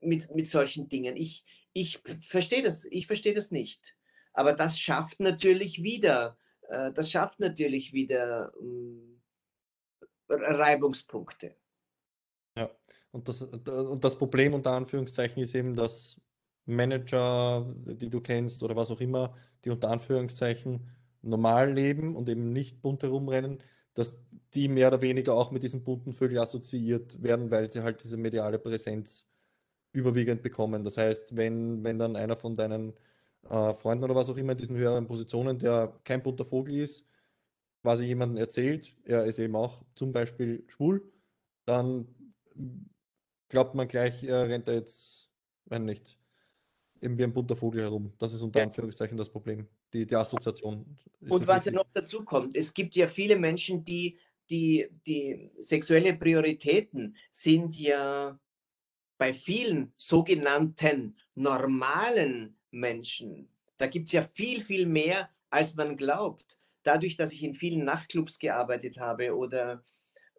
mit, mit solchen Dingen? Ich, ich verstehe das, ich das nicht. Aber das schafft natürlich wieder, äh, das schafft natürlich wieder ähm, Reibungspunkte. Und das, und das Problem unter Anführungszeichen ist eben, dass Manager, die du kennst oder was auch immer, die unter Anführungszeichen normal leben und eben nicht bunt herumrennen, dass die mehr oder weniger auch mit diesen bunten Vögeln assoziiert werden, weil sie halt diese mediale Präsenz überwiegend bekommen. Das heißt, wenn, wenn dann einer von deinen äh, Freunden oder was auch immer in diesen höheren Positionen, der kein bunter Vogel ist, quasi jemandem erzählt, er ist eben auch zum Beispiel schwul, dann glaubt man gleich, er rennt da jetzt, wenn nicht, eben wie ein bunter Vogel herum. Das ist unter ja. Anführungszeichen das Problem, die, die Assoziation. Und was ja noch dazu kommt, es gibt ja viele Menschen, die, die, die sexuelle Prioritäten sind ja bei vielen sogenannten normalen Menschen. Da gibt es ja viel, viel mehr, als man glaubt. Dadurch, dass ich in vielen Nachtclubs gearbeitet habe oder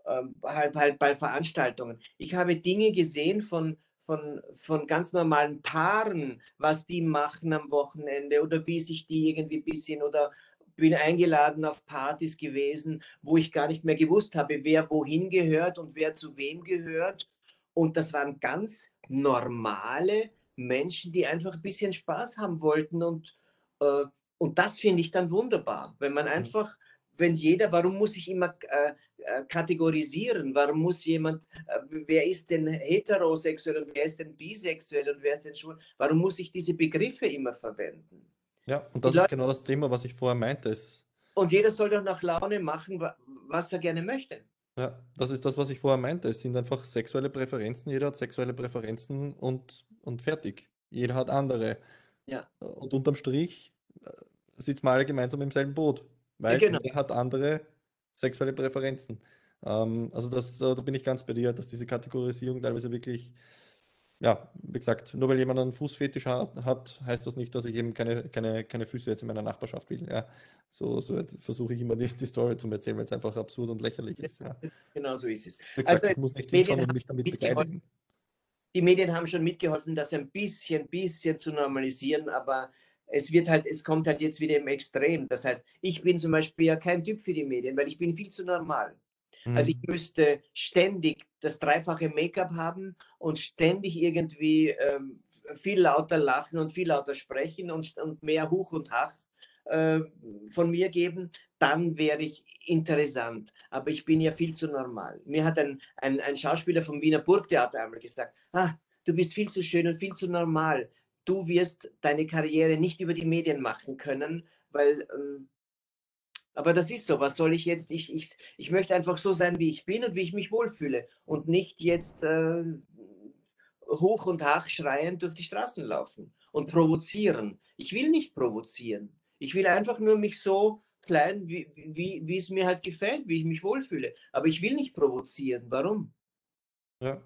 halt, halt bei Veranstaltungen. Ich habe Dinge gesehen von, von, von ganz normalen Paaren, was die machen am Wochenende oder wie sich die irgendwie ein bisschen oder bin eingeladen auf Partys gewesen, wo ich gar nicht mehr gewusst habe, wer wohin gehört und wer zu wem gehört. Und das waren ganz normale Menschen, die einfach ein bisschen Spaß haben wollten. Und, äh, und das finde ich dann wunderbar, wenn man mhm. Wenn jeder, warum muss ich immer äh, äh, kategorisieren? Warum muss jemand, äh, wer ist denn heterosexuell und wer ist denn bisexuell und wer ist denn schwul? Warum muss ich diese Begriffe immer verwenden? Ja, und das Die ist Leute, genau das Thema, was ich vorher meinte. Ist, und jeder soll doch nach Laune machen, was er gerne möchte. Ja, das ist das, was ich vorher meinte. Es sind einfach sexuelle Präferenzen. Jeder hat sexuelle Präferenzen und, und fertig. Jeder hat andere. Ja. Und unterm Strich äh, sitzen wir alle gemeinsam im selben Boot weil ja, genau. er hat andere sexuelle Präferenzen. Ähm, also das, da bin ich ganz bei dir, dass diese Kategorisierung teilweise wirklich, ja, wie gesagt, nur weil jemand einen Fußfetisch hat, heißt das nicht, dass ich eben keine, keine, keine Füße jetzt in meiner Nachbarschaft will. Ja. So, so versuche ich immer die, die Story zu erzählen, weil es einfach absurd und lächerlich ist. Ja. Genau so ist es. Wie gesagt, also, ich muss nicht hinschauen und mich damit beteiligen. Die Medien haben schon mitgeholfen, das ein bisschen, bisschen zu normalisieren, aber es wird halt, es kommt halt jetzt wieder im Extrem. Das heißt, ich bin zum Beispiel ja kein Typ für die Medien, weil ich bin viel zu normal. Mhm. Also ich mhm. müsste ständig das dreifache Make-up haben und ständig irgendwie ähm, viel lauter lachen und viel lauter sprechen und, und mehr Huch und Hach äh, von mir geben, dann wäre ich interessant. Aber ich bin ja viel zu normal. Mir hat ein, ein, ein Schauspieler vom Wiener Burgtheater einmal gesagt, ah, du bist viel zu schön und viel zu normal du wirst deine Karriere nicht über die Medien machen können, weil, ähm, aber das ist so, was soll ich jetzt? Ich, ich, ich möchte einfach so sein, wie ich bin und wie ich mich wohlfühle und nicht jetzt äh, hoch und hach schreiend durch die Straßen laufen und provozieren. Ich will nicht provozieren. Ich will einfach nur mich so klein, wie, wie, wie es mir halt gefällt, wie ich mich wohlfühle. Aber ich will nicht provozieren. Warum? Ja,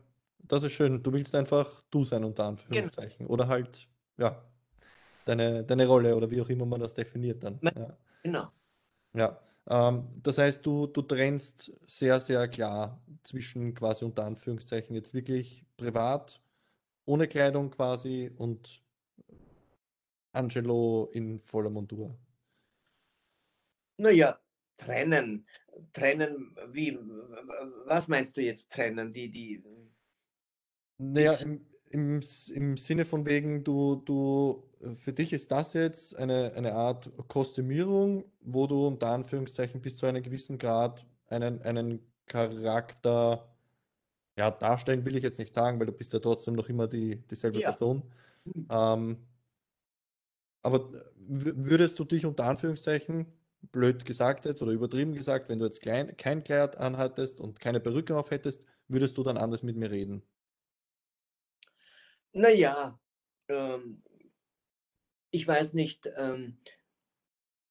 das ist schön. Du willst einfach du sein, unter genau. Anführungszeichen. Genau. Oder halt, ja, deine, deine Rolle oder wie auch immer man das definiert dann. Ja. Genau. Ja. Ähm, das heißt, du, du trennst sehr, sehr klar zwischen quasi unter Anführungszeichen jetzt wirklich privat, ohne Kleidung quasi und Angelo in voller Montur. Naja, trennen. Trennen, wie, was meinst du jetzt trennen? Die, die, naja, im, im, im Sinne von wegen, du, du, für dich ist das jetzt eine, eine Art Kostümierung, wo du unter Anführungszeichen bis zu einem gewissen Grad einen, einen Charakter ja, darstellen will ich jetzt nicht sagen, weil du bist ja trotzdem noch immer die, dieselbe ja. Person. Hm. Ähm, aber würdest du dich unter Anführungszeichen, blöd gesagt jetzt oder übertrieben gesagt, wenn du jetzt klein, kein Kleid anhattest und keine Perücke auf hättest, würdest du dann anders mit mir reden? Naja, ähm, ich weiß nicht, ähm,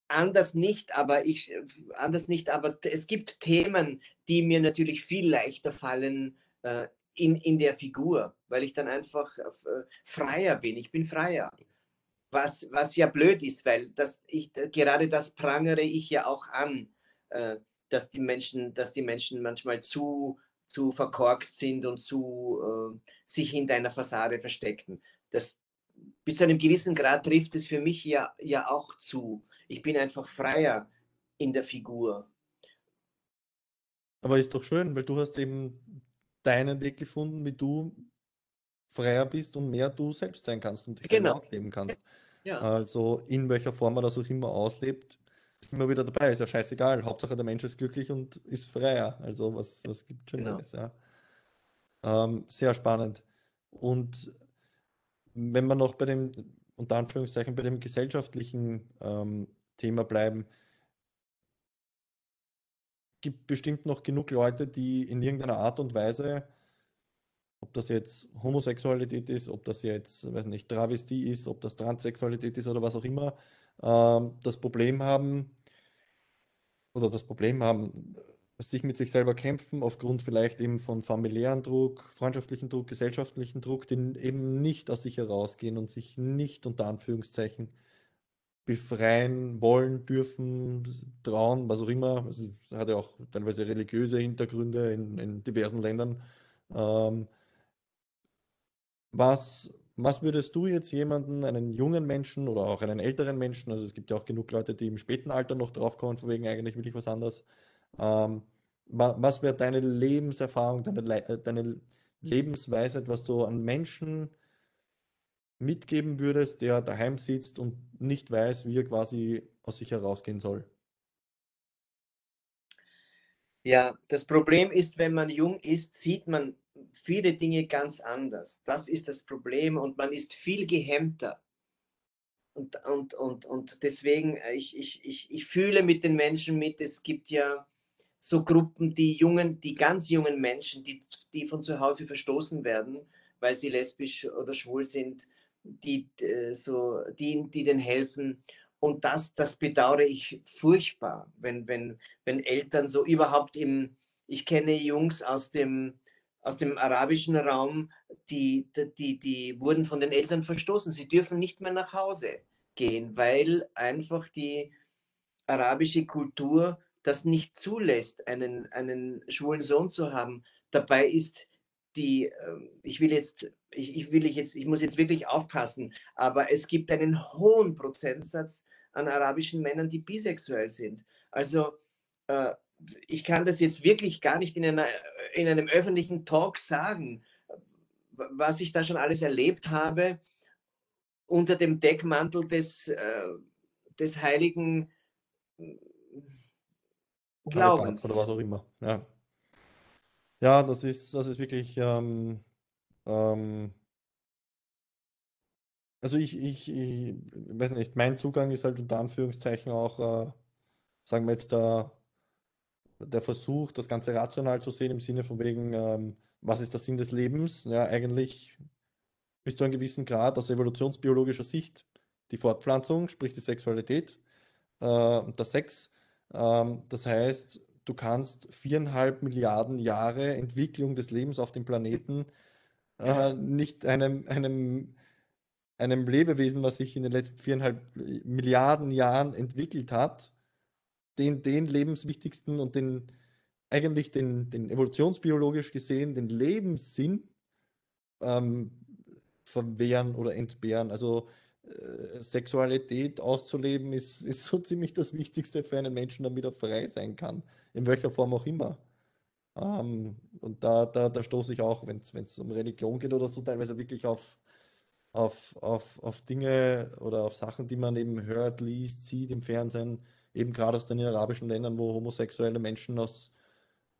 anders nicht, aber ich, äh, anders nicht, aber es gibt Themen, die mir natürlich viel leichter fallen äh, in, in der Figur, weil ich dann einfach äh, freier bin. Ich bin freier. Was, was ja blöd ist, weil das, ich, gerade das prangere ich ja auch an, äh, dass, die Menschen, dass die Menschen manchmal zu zu verkorkst sind und zu äh, sich hinter einer Fassade verstecken. Das, bis zu einem gewissen Grad trifft es für mich ja, ja auch zu. Ich bin einfach freier in der Figur. Aber ist doch schön, weil du hast eben deinen Weg gefunden, wie du freier bist und mehr du selbst sein kannst und dich genau. ausleben kannst. Ja. Also in welcher Form man das auch immer auslebt, ist immer wieder dabei, ist ja scheißegal. Hauptsache der Mensch ist glücklich und ist freier. Also was, was gibt Schöneres, genau. ja. Ähm, sehr spannend. Und wenn wir noch bei dem, unter Anführungszeichen, bei dem gesellschaftlichen ähm, Thema bleiben, gibt bestimmt noch genug Leute, die in irgendeiner Art und Weise, ob das jetzt Homosexualität ist, ob das jetzt, weiß nicht, Travestie ist, ob das Transsexualität ist oder was auch immer, das Problem haben oder das Problem haben, sich mit sich selber kämpfen, aufgrund vielleicht eben von familiären Druck, freundschaftlichen Druck, gesellschaftlichen Druck, die eben nicht aus sich herausgehen und sich nicht unter Anführungszeichen befreien wollen, dürfen, trauen, was auch immer. Es hat ja auch teilweise religiöse Hintergründe in, in diversen Ländern. Ähm, was, was würdest du jetzt jemanden, einen jungen Menschen oder auch einen älteren Menschen, also es gibt ja auch genug Leute, die im späten Alter noch draufkommen, von wegen eigentlich will ich was anderes, ähm, was wäre deine Lebenserfahrung, deine, äh, deine Lebensweisheit, was du an Menschen mitgeben würdest, der daheim sitzt und nicht weiß, wie er quasi aus sich herausgehen soll? Ja, das Problem ist, wenn man jung ist, sieht man viele Dinge ganz anders. Das ist das Problem und man ist viel gehemmter. Und, und, und, und deswegen, äh, ich, ich, ich, ich fühle mit den Menschen mit, es gibt ja so Gruppen, die jungen, die ganz jungen Menschen, die, die von zu Hause verstoßen werden, weil sie lesbisch oder schwul sind, die, äh, so, die, die denen helfen. Und das, das bedauere ich furchtbar, wenn, wenn, wenn Eltern so überhaupt im, ich kenne Jungs aus dem, aus dem arabischen Raum, die, die, die wurden von den Eltern verstoßen. Sie dürfen nicht mehr nach Hause gehen, weil einfach die arabische Kultur das nicht zulässt, einen, einen schwulen Sohn zu haben. Dabei ist die, ähm, ich will jetzt, ich, ich will jetzt, ich muss jetzt wirklich aufpassen, aber es gibt einen hohen Prozentsatz an arabischen Männern, die bisexuell sind. Also äh, ich kann das jetzt wirklich gar nicht in, einer, in einem öffentlichen Talk sagen, was ich da schon alles erlebt habe unter dem Deckmantel des, äh, des heiligen Glaubens. Oder was auch immer. Ja. Ja, das ist, das ist wirklich, ähm, ähm, also ich, ich, ich weiß nicht, mein Zugang ist halt unter Anführungszeichen auch, äh, sagen wir jetzt, der, der Versuch, das Ganze rational zu sehen, im Sinne von wegen, ähm, was ist der Sinn des Lebens? Ja, eigentlich bis zu einem gewissen Grad aus evolutionsbiologischer Sicht die Fortpflanzung, sprich die Sexualität äh, der Sex. Ähm, das heißt, du kannst viereinhalb Milliarden Jahre Entwicklung des Lebens auf dem Planeten äh, nicht einem, einem, einem Lebewesen, was sich in den letzten viereinhalb Milliarden Jahren entwickelt hat, den, den lebenswichtigsten und den eigentlich den, den evolutionsbiologisch gesehen den Lebenssinn ähm, verwehren oder entbehren. Also äh, Sexualität auszuleben, ist, ist so ziemlich das Wichtigste für einen Menschen, damit er frei sein kann, in welcher Form auch immer. Ähm, und da, da, da stoße ich auch, wenn es um Religion geht oder so, teilweise wirklich auf, auf, auf, auf Dinge oder auf Sachen, die man eben hört, liest, sieht im Fernsehen, eben gerade aus den arabischen Ländern, wo homosexuelle Menschen aus,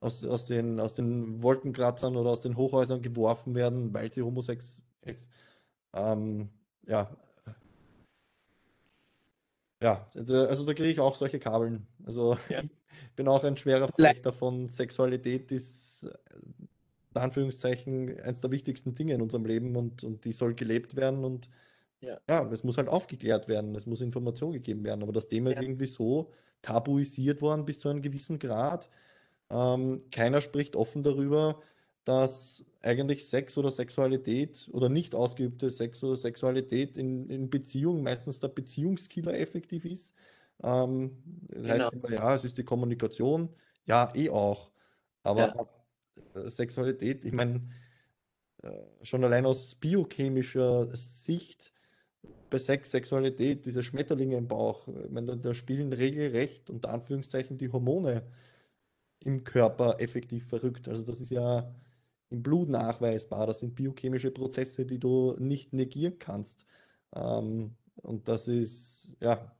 aus, aus, den, aus den Wolkenkratzern oder aus den Hochhäusern geworfen werden, weil sie homosex ist. Ähm, ja, ja, also da kriege ich auch solche Kabeln. Also ja. ich bin auch ein schwerer Verfechter von Sexualität, ist äh, in Anführungszeichen eines der wichtigsten Dinge in unserem Leben und, und die soll gelebt werden und ja. ja, es muss halt aufgeklärt werden, es muss Information gegeben werden. Aber das Thema ja. ist irgendwie so tabuisiert worden bis zu einem gewissen Grad. Ähm, keiner spricht offen darüber, dass eigentlich Sex oder Sexualität oder nicht ausgeübte Sex oder Sexualität in, in Beziehung meistens der Beziehungskiller effektiv ist. Ähm, genau. heißt immer, ja, es ist die Kommunikation. Ja, eh auch. Aber ja. Sexualität, ich meine, äh, schon allein aus biochemischer Sicht bei Sex, Sexualität, diese Schmetterlinge im Bauch, ich meine, da, spielen regelrecht unter Anführungszeichen die Hormone im Körper effektiv verrückt. Also das ist ja im Blut nachweisbar. Das sind biochemische Prozesse, die du nicht negieren kannst. Ähm, und das ist, ja,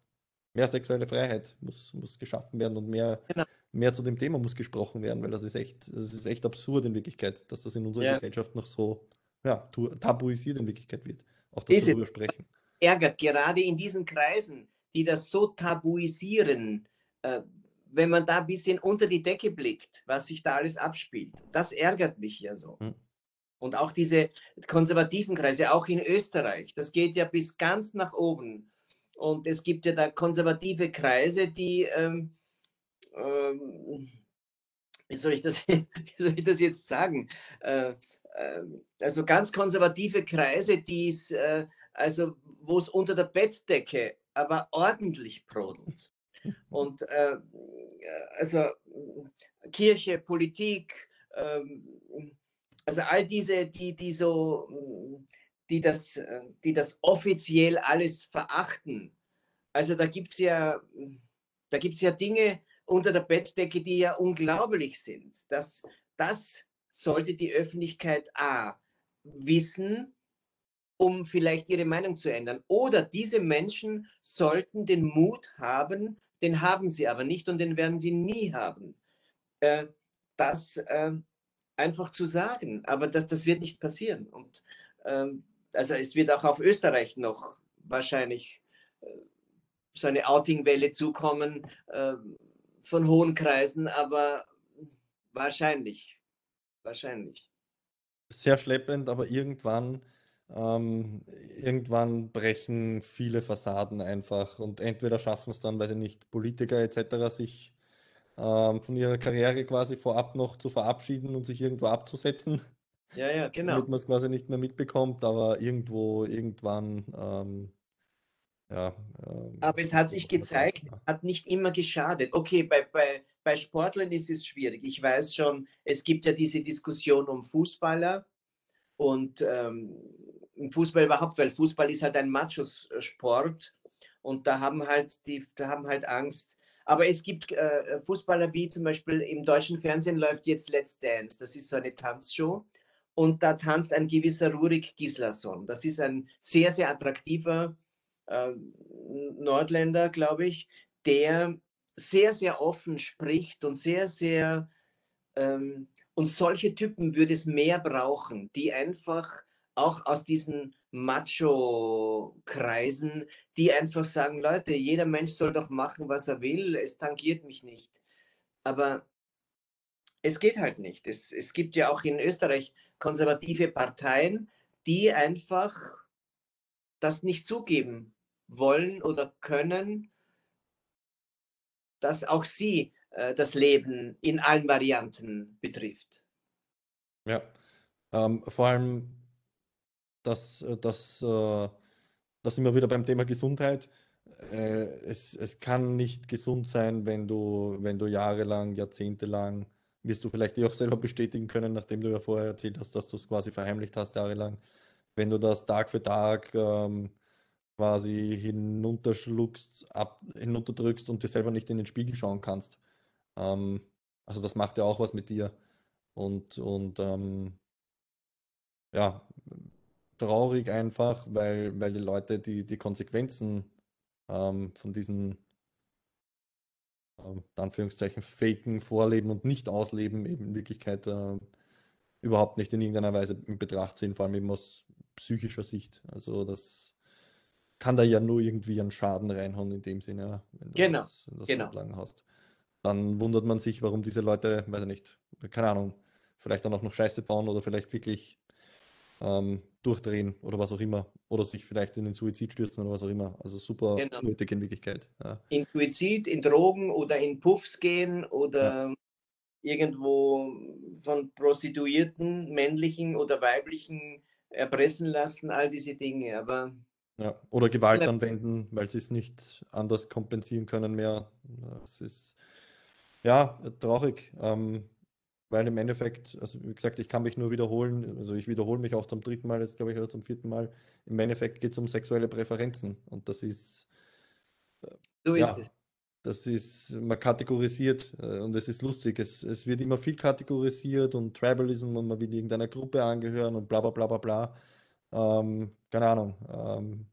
mehr sexuelle Freiheit muss, muss geschaffen werden und mehr, genau. mehr zu dem Thema muss gesprochen werden, weil das ist echt, das ist echt absurd in Wirklichkeit, dass das in unserer ja. Gesellschaft noch so ja, tabuisiert in Wirklichkeit wird. Auch das darüber sprechen. Ärgert gerade in diesen Kreisen, die das so tabuisieren, äh, wenn man da ein bisschen unter die Decke blickt, was sich da alles abspielt. Das ärgert mich ja so. Hm. Und auch diese konservativen Kreise, auch in Österreich, das geht ja bis ganz nach oben. Und es gibt ja da konservative Kreise, die ähm, ähm, wie soll ich das, wie soll ich das jetzt sagen? Äh, äh, also ganz konservative Kreise, die es, äh, also wo es unter der Bettdecke aber ordentlich brodelt. Und äh, also Kirche, Politik, ähm, also all diese, die, die so, die das, die das offiziell alles verachten. Also da gibt es ja, da gibt's ja Dinge unter der Bettdecke, die ja unglaublich sind. Das, das sollte die Öffentlichkeit A wissen, um vielleicht ihre Meinung zu ändern. Oder diese Menschen sollten den Mut haben, den haben sie aber nicht und den werden sie nie haben, äh, das äh, einfach zu sagen. Aber das, das wird nicht passieren. Und ähm, also es wird auch auf Österreich noch wahrscheinlich äh, so eine Outing-Welle zukommen äh, von hohen Kreisen, aber wahrscheinlich, wahrscheinlich. Sehr schleppend, aber irgendwann, ähm, irgendwann brechen viele Fassaden einfach und entweder schaffen es dann, weil sie nicht Politiker etc. sich ähm, von ihrer Karriere quasi vorab noch zu verabschieden und sich irgendwo abzusetzen. Ja, ja, genau. Damit man es quasi nicht mehr mitbekommt, aber irgendwo, irgendwann ähm, ja, ähm, Aber es hat sich gezeigt, hat nicht immer geschadet. Okay, bei, bei, bei Sportlern ist es schwierig. Ich weiß schon, es gibt ja diese Diskussion um Fußballer und ähm, Fußball überhaupt, weil Fußball ist halt ein Machos-Sport und da haben halt die, da haben halt Angst. Aber es gibt äh, Fußballer wie zum Beispiel im deutschen Fernsehen läuft jetzt Let's Dance. Das ist so eine Tanzshow und da tanzt ein gewisser Rurik Gislason. Das ist ein sehr, sehr attraktiver äh, Nordländer, glaube ich, der sehr, sehr offen spricht und sehr, sehr, ähm, und solche Typen würde es mehr brauchen, die einfach auch aus diesen Macho-Kreisen, die einfach sagen, Leute, jeder Mensch soll doch machen, was er will, es tangiert mich nicht. Aber es geht halt nicht. Es, es gibt ja auch in Österreich konservative Parteien, die einfach das nicht zugeben wollen oder können, dass auch sie äh, das Leben in allen Varianten betrifft. Ja, ähm, vor allem, dass, äh, dass, äh, dass immer wieder beim Thema Gesundheit. Äh, es, es kann nicht gesund sein, wenn du, wenn du jahrelang, jahrzehntelang, wirst du vielleicht auch selber bestätigen können, nachdem du ja vorher erzählt hast, dass du es quasi verheimlicht hast, jahrelang, wenn du das Tag für Tag ähm, quasi hinunterschluckst, ab, hinunterdrückst und dir selber nicht in den Spiegel schauen kannst. Ähm, also das macht ja auch was mit dir. Und, und ähm, ja, traurig einfach, weil, weil die Leute die, die Konsequenzen ähm, von diesen ähm, Anführungszeichen faken, vorleben und nicht ausleben, eben in Wirklichkeit äh, überhaupt nicht in irgendeiner Weise in Betracht ziehen, vor allem eben aus psychischer Sicht. Also das kann da ja nur irgendwie einen Schaden reinhauen in dem Sinne, wenn du genau, das, das genau. so lang hast. Dann wundert man sich, warum diese Leute, weiß ich nicht, keine Ahnung, vielleicht dann auch noch Scheiße bauen oder vielleicht wirklich ähm, durchdrehen oder was auch immer. Oder sich vielleicht in den Suizid stürzen oder was auch immer. Also super genau. nötig in Wirklichkeit. Ja. In Suizid, in Drogen oder in Puffs gehen oder ja. irgendwo von Prostituierten, männlichen oder weiblichen erpressen lassen, all diese Dinge. Aber ja, oder Gewalt anwenden, weil sie es nicht anders kompensieren können mehr. Das ist ja traurig, ähm, weil im Endeffekt, also wie gesagt, ich kann mich nur wiederholen, also ich wiederhole mich auch zum dritten Mal, jetzt glaube ich, oder zum vierten Mal. Im Endeffekt geht es um sexuelle Präferenzen und das ist. Äh, so ist ja, es. Das ist, man kategorisiert äh, und es ist lustig. Es, es wird immer viel kategorisiert und Tribalism und man will irgendeiner Gruppe angehören und bla bla bla bla bla. Ähm, keine Ahnung. Ähm,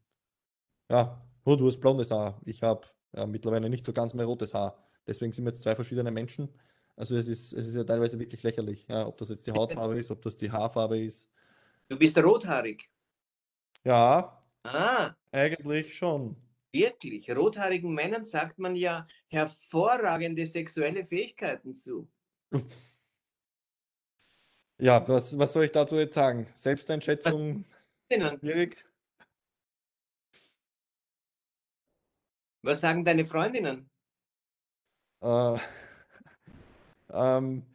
ja, oh, du hast blondes Haar. Ich habe ja, mittlerweile nicht so ganz mehr rotes Haar. Deswegen sind wir jetzt zwei verschiedene Menschen. Also es ist, es ist ja teilweise wirklich lächerlich, ja, ob das jetzt die Hautfarbe ist, ob das die Haarfarbe ist. Du bist rothaarig. Ja. Ah. Eigentlich schon. Wirklich. Rothaarigen Männern sagt man ja hervorragende sexuelle Fähigkeiten zu. Ja, was, was soll ich dazu jetzt sagen? Selbsteinschätzung. Schwierig. Was sagen deine Freundinnen? Äh, ähm,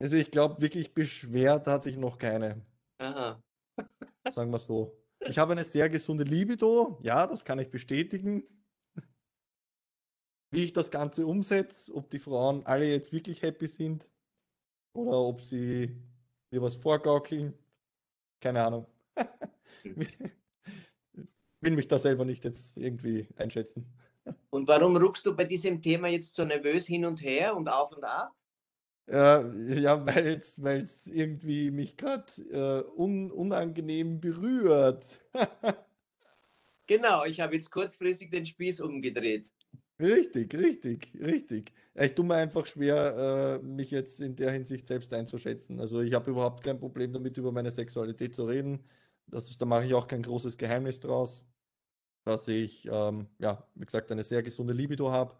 Also ich glaube, wirklich beschwert hat sich noch keine. Aha. Sagen wir so. Ich habe eine sehr gesunde Libido, ja, das kann ich bestätigen. Wie ich das Ganze umsetze, ob die Frauen alle jetzt wirklich happy sind oder ob sie mir was vorgaukeln, keine Ahnung. Will mich da selber nicht jetzt irgendwie einschätzen. Und warum ruckst du bei diesem Thema jetzt so nervös hin und her und auf und ab? Äh, ja, weil es irgendwie mich gerade äh, un, unangenehm berührt. genau, ich habe jetzt kurzfristig den Spieß umgedreht. Richtig, richtig, richtig. Ich tue mir einfach schwer, äh, mich jetzt in der Hinsicht selbst einzuschätzen. Also ich habe überhaupt kein Problem damit, über meine Sexualität zu reden. Das da mache ich auch kein großes Geheimnis draus, dass ich, ähm, ja, wie gesagt, eine sehr gesunde Libido habe.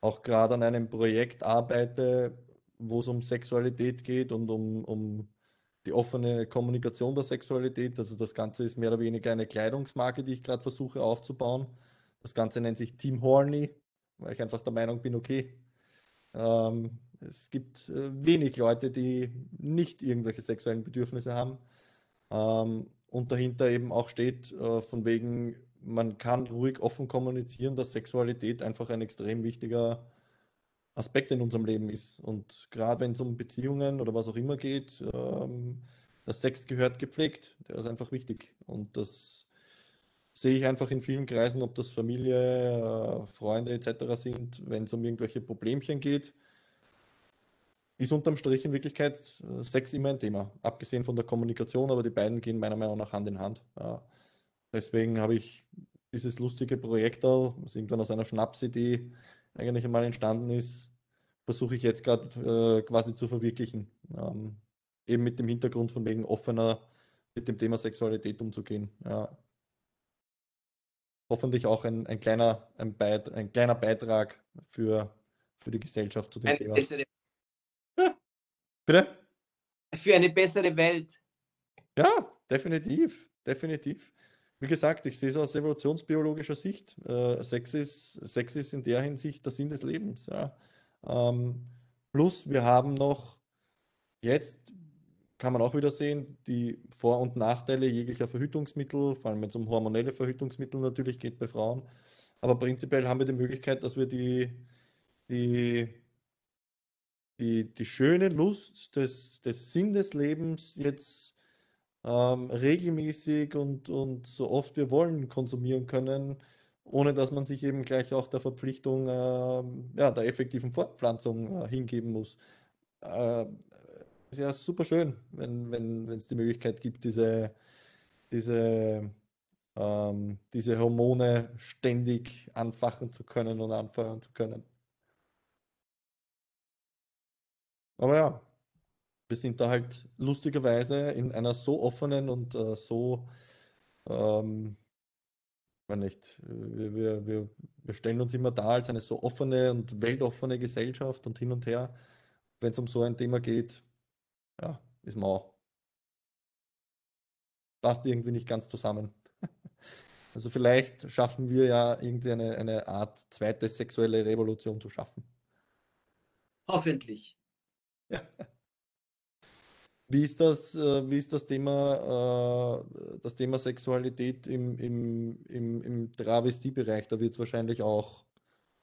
Auch gerade an einem Projekt arbeite, wo es um Sexualität geht und um, um die offene Kommunikation der Sexualität. Also das Ganze ist mehr oder weniger eine Kleidungsmarke, die ich gerade versuche aufzubauen. Das Ganze nennt sich Team Horny, weil ich einfach der Meinung bin, okay, ähm, es gibt äh, wenig Leute, die nicht irgendwelche sexuellen Bedürfnisse haben. Ähm, und dahinter eben auch steht, äh, von wegen, man kann ruhig offen kommunizieren, dass Sexualität einfach ein extrem wichtiger Aspekt in unserem Leben ist. Und gerade wenn es um Beziehungen oder was auch immer geht, ähm, das Sex gehört gepflegt. Der ist einfach wichtig. Und das sehe ich einfach in vielen Kreisen, ob das Familie, äh, Freunde etc. sind, wenn es um irgendwelche Problemchen geht, ist unterm Strich in Wirklichkeit äh, Sex immer ein Thema. Abgesehen von der Kommunikation, aber die beiden gehen meiner Meinung nach Hand in Hand. Ja. Deswegen habe ich dieses lustige Projekt da, was irgendwann aus einer Schnapsidee eigentlich einmal entstanden ist, versuche ich jetzt gerade äh, quasi zu verwirklichen. Ähm, eben mit dem Hintergrund von wegen offener mit dem Thema Sexualität umzugehen. Ja. Hoffentlich auch ein, ein, kleiner, ein, Beit, ein kleiner Beitrag für, für die Gesellschaft zu dem eine Thema. Bessere... Bitte? Für eine bessere Welt. Ja, definitiv, definitiv wie gesagt, ich sehe es aus evolutionsbiologischer Sicht. Äh, Sex, ist, Sex ist in der Hinsicht der Sinn des Lebens. Ja. Ähm, plus, wir haben noch jetzt, kann man auch wieder sehen, die Vor- und Nachteile jeglicher Verhütungsmittel, vor allem wenn es um hormonelle Verhütungsmittel natürlich geht bei Frauen. Aber prinzipiell haben wir die Möglichkeit, dass wir die, die, die, die schöne Lust des, des Sinn des Lebens jetzt ähm, regelmäßig und, und so oft wir wollen konsumieren können, ohne dass man sich eben gleich auch der Verpflichtung äh, ja, der effektiven Fortpflanzung äh, hingeben muss. Äh, ist ja super schön, wenn wenn wenn, es die Möglichkeit gibt, diese, diese, ähm, diese Hormone ständig anfachen zu können und anfeuern zu können. Aber ja, wir sind da halt lustigerweise in einer so offenen und äh, so, ähm, nicht, wir, wir, wir, wir stellen uns immer da als eine so offene und weltoffene Gesellschaft und hin und her. Wenn es um so ein Thema geht, ja, ist man auch. Passt irgendwie nicht ganz zusammen. Also vielleicht schaffen wir ja irgendwie eine, eine Art zweite sexuelle Revolution zu schaffen. Hoffentlich. Ja. Wie ist das, äh, wie ist das Thema, äh, das Thema Sexualität im, im, im, im Travestiebereich? Da wird es wahrscheinlich auch,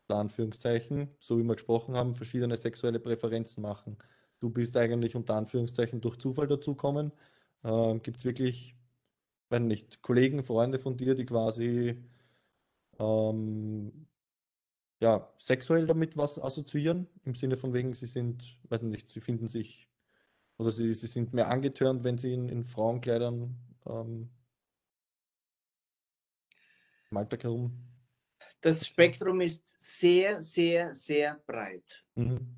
Anführungszeichen, so wie wir gesprochen haben, verschiedene sexuelle Präferenzen machen. Du bist eigentlich unter Anführungszeichen durch Zufall dazukommen. Ähm, Gibt es wirklich, wenn nicht, Kollegen, Freunde von dir, die quasi ähm, ja, sexuell damit was assoziieren, im Sinne von wegen, sie sind, weiß nicht, sie finden sich oder sie, sie sind mehr angetörnt, wenn sie in, in Frauenkleidern ähm, im Alltag herum. Das Spektrum ist sehr, sehr, sehr breit. Mhm.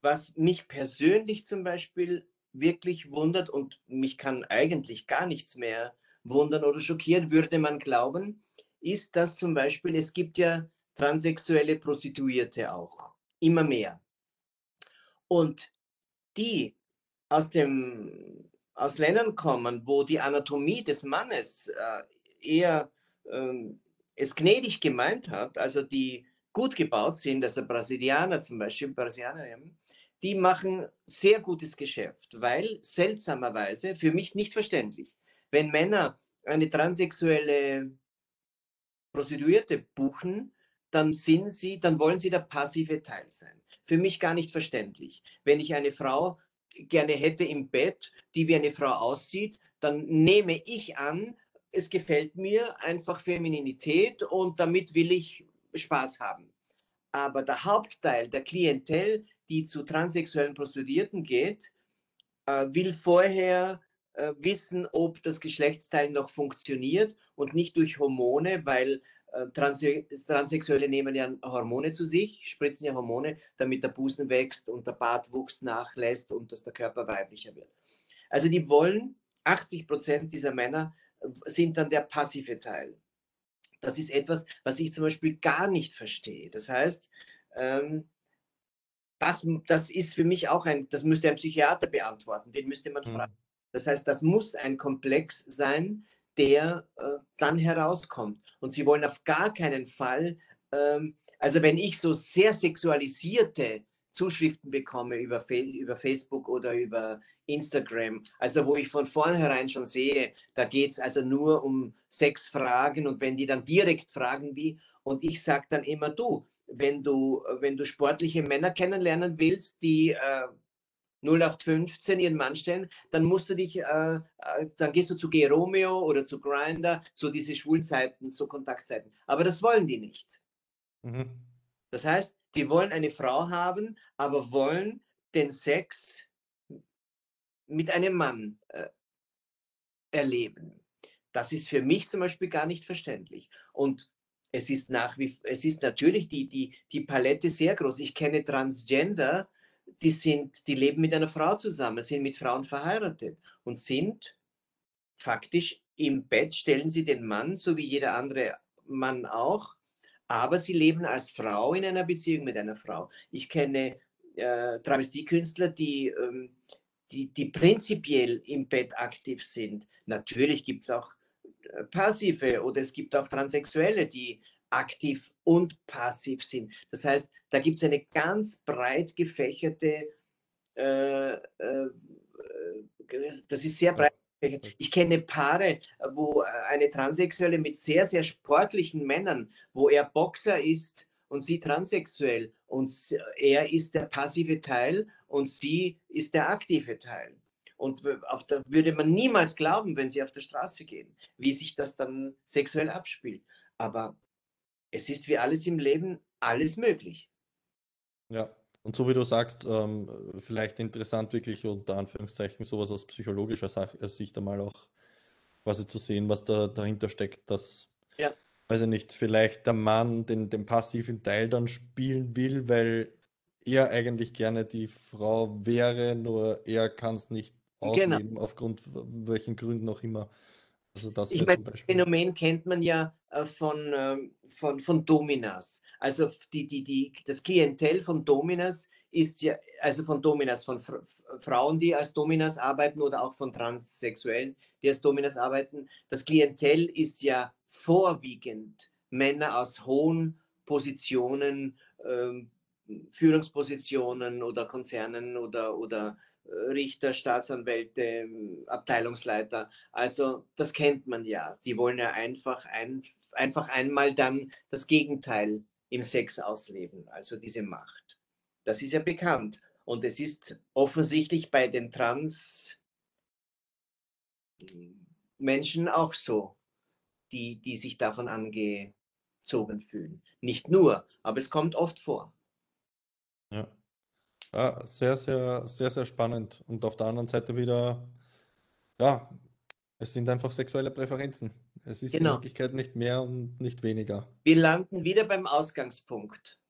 Was mich persönlich zum Beispiel wirklich wundert und mich kann eigentlich gar nichts mehr wundern oder schockieren, würde man glauben, ist, dass zum Beispiel es gibt ja transsexuelle Prostituierte auch, immer mehr. Und die aus, dem, aus Ländern kommen, wo die Anatomie des Mannes äh, eher äh, es gnädig gemeint hat, also die gut gebaut sind, also Brasilianer zum Beispiel, Brasilianer, die machen sehr gutes Geschäft, weil seltsamerweise, für mich nicht verständlich, wenn Männer eine transsexuelle Prostituierte buchen, dann sind sie, dann wollen sie der passive Teil sein. Für mich gar nicht verständlich. Wenn ich eine Frau gerne hätte im Bett, die wie eine Frau aussieht, dann nehme ich an, es gefällt mir einfach Femininität und damit will ich Spaß haben. Aber der Hauptteil der Klientel, die zu transsexuellen Prostituierten geht, äh, will vorher äh, wissen, ob das Geschlechtsteil noch funktioniert und nicht durch Hormone, weil äh, Transsexuelle nehmen ja Hormone zu sich, spritzen ja Hormone, damit der Busen wächst und der Bartwuchs nachlässt und dass der Körper weiblicher wird. Also die wollen, 80 Prozent dieser Männer sind dann der passive Teil. Das ist etwas, was ich zum Beispiel gar nicht verstehe. Das heißt, ähm, das, das ist für mich auch ein, das müsste ein Psychiater beantworten, den müsste man mhm. fragen. Das heißt, das muss ein Komplex sein, der äh, dann herauskommt. Und sie wollen auf gar keinen Fall, ähm, also wenn ich so sehr sexualisierte Zuschriften bekomme über, über Facebook oder über Instagram, also wo ich von vornherein schon sehe, da geht es also nur um Sexfragen und wenn die dann direkt fragen wie, und ich sage dann immer, du, wenn du, wenn du sportliche Männer kennenlernen willst, die äh, 0815 ihren Mann stellen, dann musst du dich, äh, äh, dann gehst du zu G Romeo oder zu Grinder, zu diese Schwulzeiten, zu Kontaktzeiten. Aber das wollen die nicht. Mhm. Das heißt, die wollen eine Frau haben, aber wollen den Sex mit einem Mann äh, erleben. Das ist für mich zum Beispiel gar nicht verständlich. Und es ist nach wie es ist natürlich die, die, die Palette sehr groß. Ich kenne Transgender, die sind, die leben mit einer Frau zusammen, sind mit Frauen verheiratet und sind faktisch im Bett, stellen sie den Mann, so wie jeder andere Mann auch, aber sie leben als Frau in einer Beziehung mit einer Frau. Ich kenne äh, Travestiekünstler, die, ähm, die, die prinzipiell im Bett aktiv sind. Natürlich gibt es auch äh, passive oder es gibt auch Transsexuelle, die aktiv und passiv sind. Das heißt, da gibt es eine ganz breit gefächerte, äh, äh, das ist sehr breit gefächert. Ich kenne Paare, wo eine Transsexuelle mit sehr, sehr sportlichen Männern, wo er Boxer ist und sie transsexuell und er ist der passive Teil und sie ist der aktive Teil. Und auf der, würde man niemals glauben, wenn sie auf der Straße gehen, wie sich das dann sexuell abspielt. Aber es ist wie alles im Leben alles möglich. Ja, und so wie du sagst, ähm, vielleicht interessant wirklich unter Anführungszeichen sowas aus psychologischer äh, Sicht einmal auch quasi zu sehen, was da dahinter steckt, dass, ja. weiß ich nicht, vielleicht der Mann den, den passiven Teil dann spielen will, weil er eigentlich gerne die Frau wäre, nur er kann es nicht ausleben, genau. aufgrund welchen Gründen auch immer. Also das ich meine, das Phänomen kennt man ja äh, von, äh, von, von Dominas. Also die, die, die, das Klientel von Dominas ist ja, also von Dominas, von Fr Frauen, die als Dominas arbeiten oder auch von Transsexuellen, die als Dominas arbeiten. Das Klientel ist ja vorwiegend Männer aus hohen Positionen, äh, Führungspositionen oder Konzernen oder, oder Richter, Staatsanwälte, Abteilungsleiter. Also das kennt man ja. Die wollen ja einfach, ein, einfach einmal dann das Gegenteil im Sex ausleben, also diese Macht. Das ist ja bekannt. Und es ist offensichtlich bei den Trans-Menschen auch so, die, die sich davon angezogen fühlen. Nicht nur, aber es kommt oft vor. Ja. Sehr, sehr, sehr, sehr spannend. Und auf der anderen Seite wieder, ja, es sind einfach sexuelle Präferenzen. Es ist in Genau. Wirklichkeit nicht mehr und nicht weniger. Wir landen wieder beim Ausgangspunkt.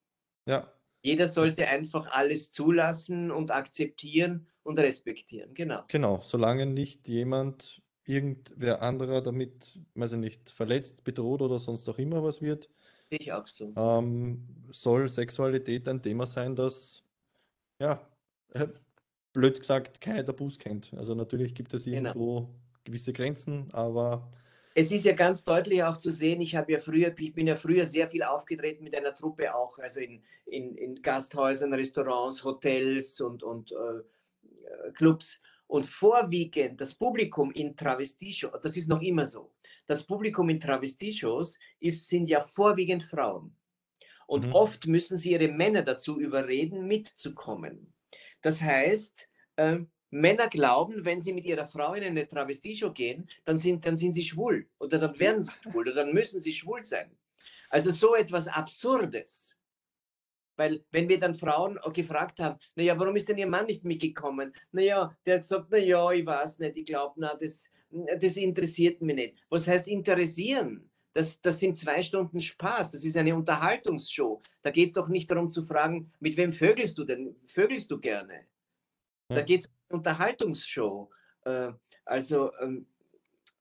Ja, Jeder sollte einfach alles zulassen und akzeptieren und respektieren. Genau. genau. Solange nicht jemand, irgendwer anderer damit, weiß ich nicht, verletzt, bedroht oder sonst auch immer was wird, Sehe ich auch so. ähm, soll Sexualität ein Thema sein, das ja, äh, blöd gesagt, keine Tabus kennt. Also natürlich gibt es Genau. irgendwo gewisse Grenzen, aber es ist ja ganz deutlich auch zu sehen, ich habe ja früher, ich bin ja früher sehr viel aufgetreten mit einer Truppe auch, also in, in, in Gasthäusern, Restaurants, Hotels und, und äh, Clubs. Und vorwiegend das Publikum in Travestie-Shows, das ist noch immer so, das Publikum in Travestie-Shows sind ja vorwiegend Frauen. Und mhm. oft müssen sie ihre Männer dazu überreden, mitzukommen. Das heißt, äh, Männer glauben, wenn sie mit ihrer Frau in eine Travestie-Show gehen, dann sind, dann sind sie schwul oder dann werden sie schwul oder dann müssen sie schwul sein. Also so etwas Absurdes. Weil wenn wir dann Frauen gefragt haben, naja, warum ist denn ihr Mann nicht mitgekommen? Naja, der hat gesagt, naja, ich weiß nicht, ich glaube, na, das, das interessiert mich nicht. Was heißt interessieren? Das, das sind zwei Stunden Spaß, das ist eine Unterhaltungsshow. Da geht es doch nicht darum zu fragen, mit wem vögelst du denn? Vögelst du gerne? Ja. Da geht es um eine Unterhaltungsshow. Äh, also ähm,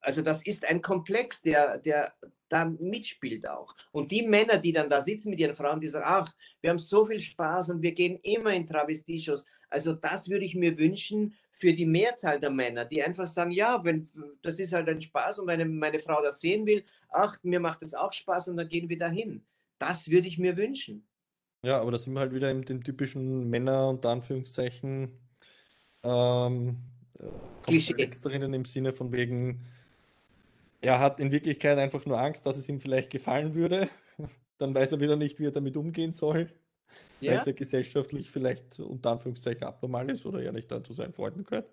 also das ist ein Komplex, der, der da mitspielt auch. Und die Männer, die dann da sitzen mit ihren Frauen, die sagen, ach, wir haben so viel Spaß und wir gehen immer in Travestie-Shows. Also das würde ich mir wünschen für die Mehrzahl der Männer, die einfach sagen, ja, wenn, das ist halt ein Spaß und wenn meine Frau das sehen will, ach, mir macht das auch Spaß und dann gehen wir dahin. Das würde ich mir wünschen. Ja, aber da sind wir halt wieder in dem typischen Männer- und Anführungszeichen ähm, äh, darin im Sinne von wegen, er hat in Wirklichkeit einfach nur Angst, dass es ihm vielleicht gefallen würde. Dann weiß er wieder nicht, wie er damit umgehen soll. Ja. Weil es ja gesellschaftlich vielleicht unter Anführungszeichen abnormal ist oder ja nicht dazu seinen Freunden gehört.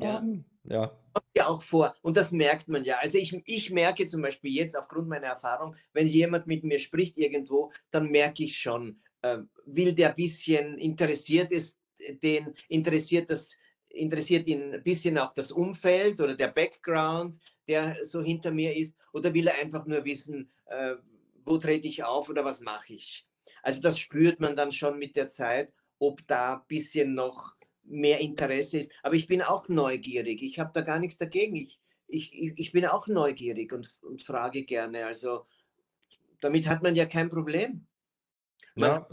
Ja. Ähm, ja. ja auch vor. Und das merkt man ja. Also ich, ich merke zum Beispiel jetzt aufgrund meiner Erfahrung, wenn jemand mit mir spricht irgendwo, dann merke ich schon, äh, will der ein bisschen interessiert ist, den interessiert das interessiert ihn ein bisschen auch das Umfeld oder der Background, der so hinter mir ist, oder will er einfach nur wissen, äh, wo trete ich auf oder was mache ich? Also das spürt man dann schon mit der Zeit, ob da ein bisschen noch mehr Interesse ist. Aber ich bin auch neugierig. Ich habe da gar nichts dagegen. Ich, ich, ich bin auch neugierig und, und frage gerne. Also damit hat man ja kein Problem. Man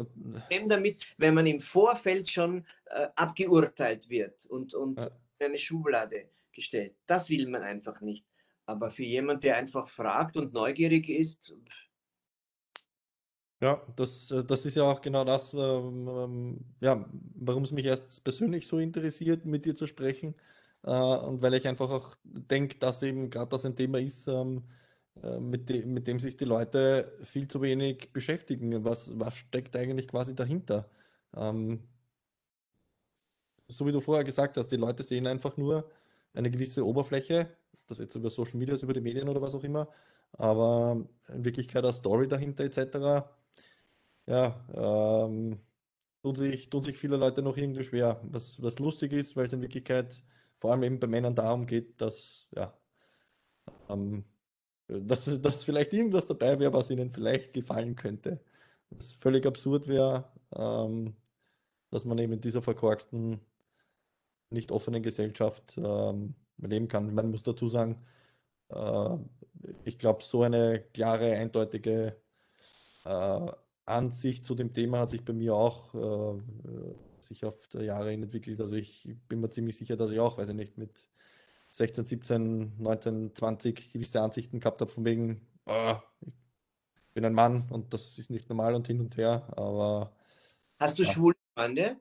ja. damit, wenn man im Vorfeld schon äh, abgeurteilt wird und, und ja. eine Schublade gestellt. Das will man einfach nicht. Aber für jemanden, der einfach fragt und neugierig ist. Ja, das, äh, das ist ja auch genau das, ähm, ähm, ja, warum es mich erst persönlich so interessiert, mit dir zu sprechen. Äh, und weil ich einfach auch denke, dass eben gerade das ein Thema ist, ähm, äh, mit, de mit dem sich die Leute viel zu wenig beschäftigen. Was, was steckt eigentlich quasi dahinter? Ähm, so wie du vorher gesagt hast, die Leute sehen einfach nur eine gewisse Oberfläche, das jetzt über Social Media, über die Medien oder was auch immer, aber in Wirklichkeit eine Story dahinter etc. Ja, ähm, tun, sich, tun sich viele Leute noch irgendwie schwer. Was, was lustig ist, weil es in Wirklichkeit vor allem eben bei Männern darum geht, dass ja, ähm, dass, dass vielleicht irgendwas dabei wäre, was ihnen vielleicht gefallen könnte. Was völlig absurd wäre, ähm, dass man eben in dieser verkorksten, nicht offenen Gesellschaft ähm, leben kann. Man muss dazu sagen, äh, ich glaube, so eine klare, eindeutige äh, Ansicht zu dem Thema hat sich bei mir auch äh, sich auf der Jahre hin entwickelt. Also ich bin mir ziemlich sicher, dass ich auch, weiß ich nicht, mit 16, 17, 19, 20 gewisse Ansichten gehabt habe, von wegen, oh, ich bin ein Mann und das ist nicht normal und hin und her, aber. Hast du ja. schwule Freunde?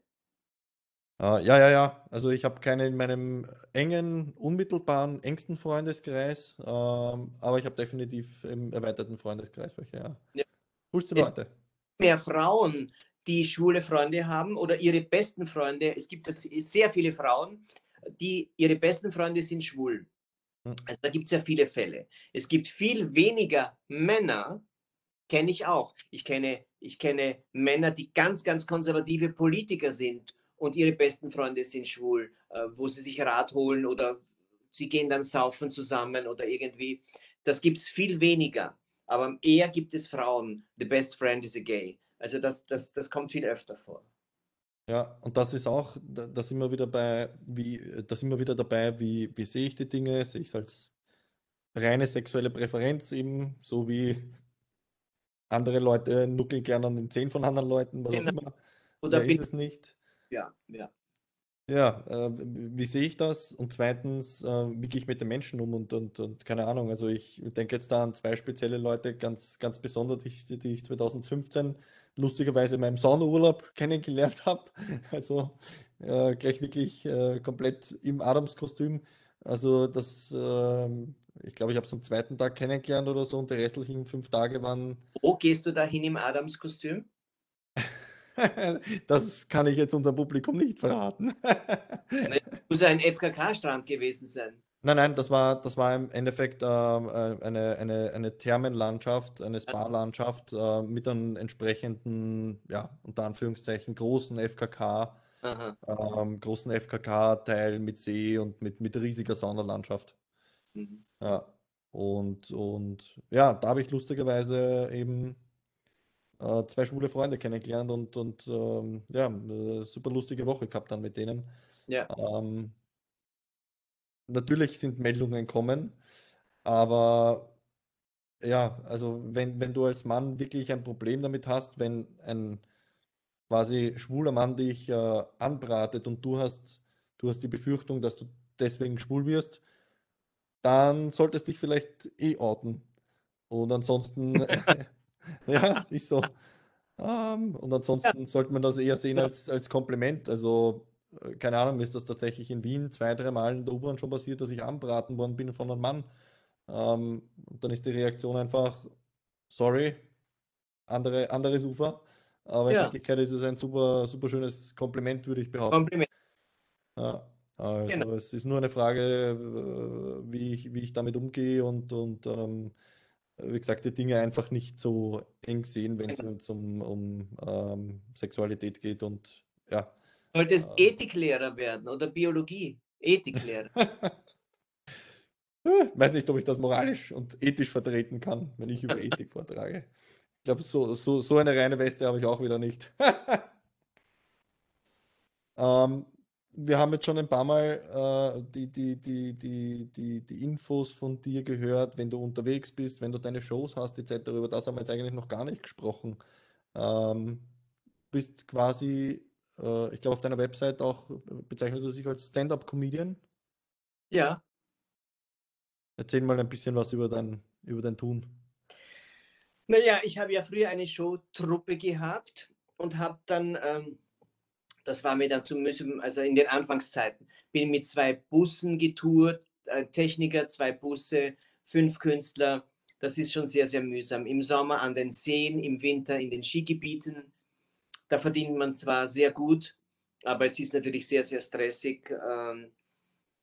Uh, ja, ja, ja. Also ich habe keine in meinem engen, unmittelbaren, engsten Freundeskreis, uh, aber ich habe definitiv im erweiterten Freundeskreis welche, ja. ja. Coolste Leute. Mehr Frauen, die schwule Freunde haben oder ihre besten Freunde. Es gibt sehr viele Frauen, die ihre besten Freunde sind schwul. Hm. Also da gibt es ja viele Fälle. Es gibt viel weniger Männer, kenne ich auch. Ich kenne, ich kenne Männer, die ganz, ganz konservative Politiker sind und ihre besten Freunde sind schwul, äh, wo sie sich Rat holen oder sie gehen dann saufen zusammen oder irgendwie. Das gibt es viel weniger. Aber eher gibt es Frauen, the best friend is a gay. Also das, das, das kommt viel öfter vor. Ja, und das ist auch, da, sind wir wieder bei, wie, da sind wir wieder dabei, wie, wie sehe ich die Dinge? Sehe ich es als reine sexuelle Präferenz eben, so wie andere Leute nuckeln gerne an den Zehen von anderen Leuten, was genau. auch immer. Oder ist es nicht? Ja, ja. Ja, äh, wie sehe ich das? Und zweitens, äh, wie gehe ich mit den Menschen um? Und, und, und keine Ahnung, also ich denke jetzt da an zwei spezielle Leute, ganz, ganz besonders, die, die ich 2015 lustigerweise in meinem Saunaurlaub kennengelernt habe. Also äh, gleich wirklich äh, komplett im Adamskostüm. Also das, ähm, ich glaube, ich habe es am zweiten Tag kennengelernt oder so und die restlichen fünf Tage waren Wo gehst du da hin im Adamskostüm? Das kann ich jetzt unserem Publikum nicht verraten. Muss ein FKK-Strand gewesen sein. Nein, nein, das war, das war im Endeffekt ähm, äh, eine, eine, eine Thermenlandschaft, eine Also, Spa-Landschaft äh, mit einem entsprechenden, ja, unter Anführungszeichen, großen FKK, ähm, großen FKK-Teil mit See und mit, mit riesiger Saunalandschaft. Mhm. Ja, und, und ja, da habe ich lustigerweise eben äh, zwei schwule Freunde kennengelernt und, und ähm, ja, eine super lustige Woche gehabt dann mit denen. Ja, Ähm, natürlich sind Meldungen kommen, aber ja, also wenn, wenn du als Mann wirklich ein Problem damit hast, wenn ein quasi schwuler Mann dich äh, anbratet und du hast, du hast die Befürchtung, dass du deswegen schwul wirst, dann solltest du dich vielleicht eh outen. Und ansonsten, ja, ist so. Ähm, und ja, ansonsten sollte man das eher sehen ja. als, als Kompliment. Also, keine Ahnung, mir ist das tatsächlich in Wien zwei, drei Mal in der U-Bahn schon passiert, dass ich anbraten worden bin von einem Mann. Ähm, und dann ist die Reaktion einfach, sorry, andere, anderes Ufer. Aber in ja. Wirklichkeit ist es ein super, super schönes Kompliment, würde ich behaupten. Kompliment. Ja, Genau. also es ist nur eine Frage, äh, wie ich, wie ich damit umgehe und, und ähm, wie gesagt, die Dinge einfach nicht so eng sehen, wenn es genau. um, um ähm, Sexualität geht und ja. Solltest Äh, Ethiklehrer werden oder Biologie. Ethiklehrer. weiß nicht, ob ich das moralisch und ethisch vertreten kann, wenn ich über Ethik vortrage. Ich glaube, so, so, so eine reine Weste habe ich auch wieder nicht. Ähm, wir haben jetzt schon ein paar Mal äh, die, die, die, die, die, die Infos von dir gehört, wenn du unterwegs bist, wenn du deine Shows hast, etc. Über das haben wir jetzt eigentlich noch gar nicht gesprochen. Ähm, bist quasi, äh, ich glaube, auf deiner Website auch äh, bezeichnet du dich als Stand-up-Comedian. Ja. Erzähl mal ein bisschen was über dein, über dein Tun. Naja, ich habe ja früher eine Showtruppe gehabt und habe dann, ähm, das war mir dann zu müssen, also in den Anfangszeiten, bin mit zwei Bussen getourt, äh, Techniker, zwei Busse, fünf Künstler. Das ist schon sehr, sehr mühsam. Im Sommer an den Seen, im Winter in den Skigebieten. Da verdient man zwar sehr gut, aber es ist natürlich sehr, sehr stressig. Ähm,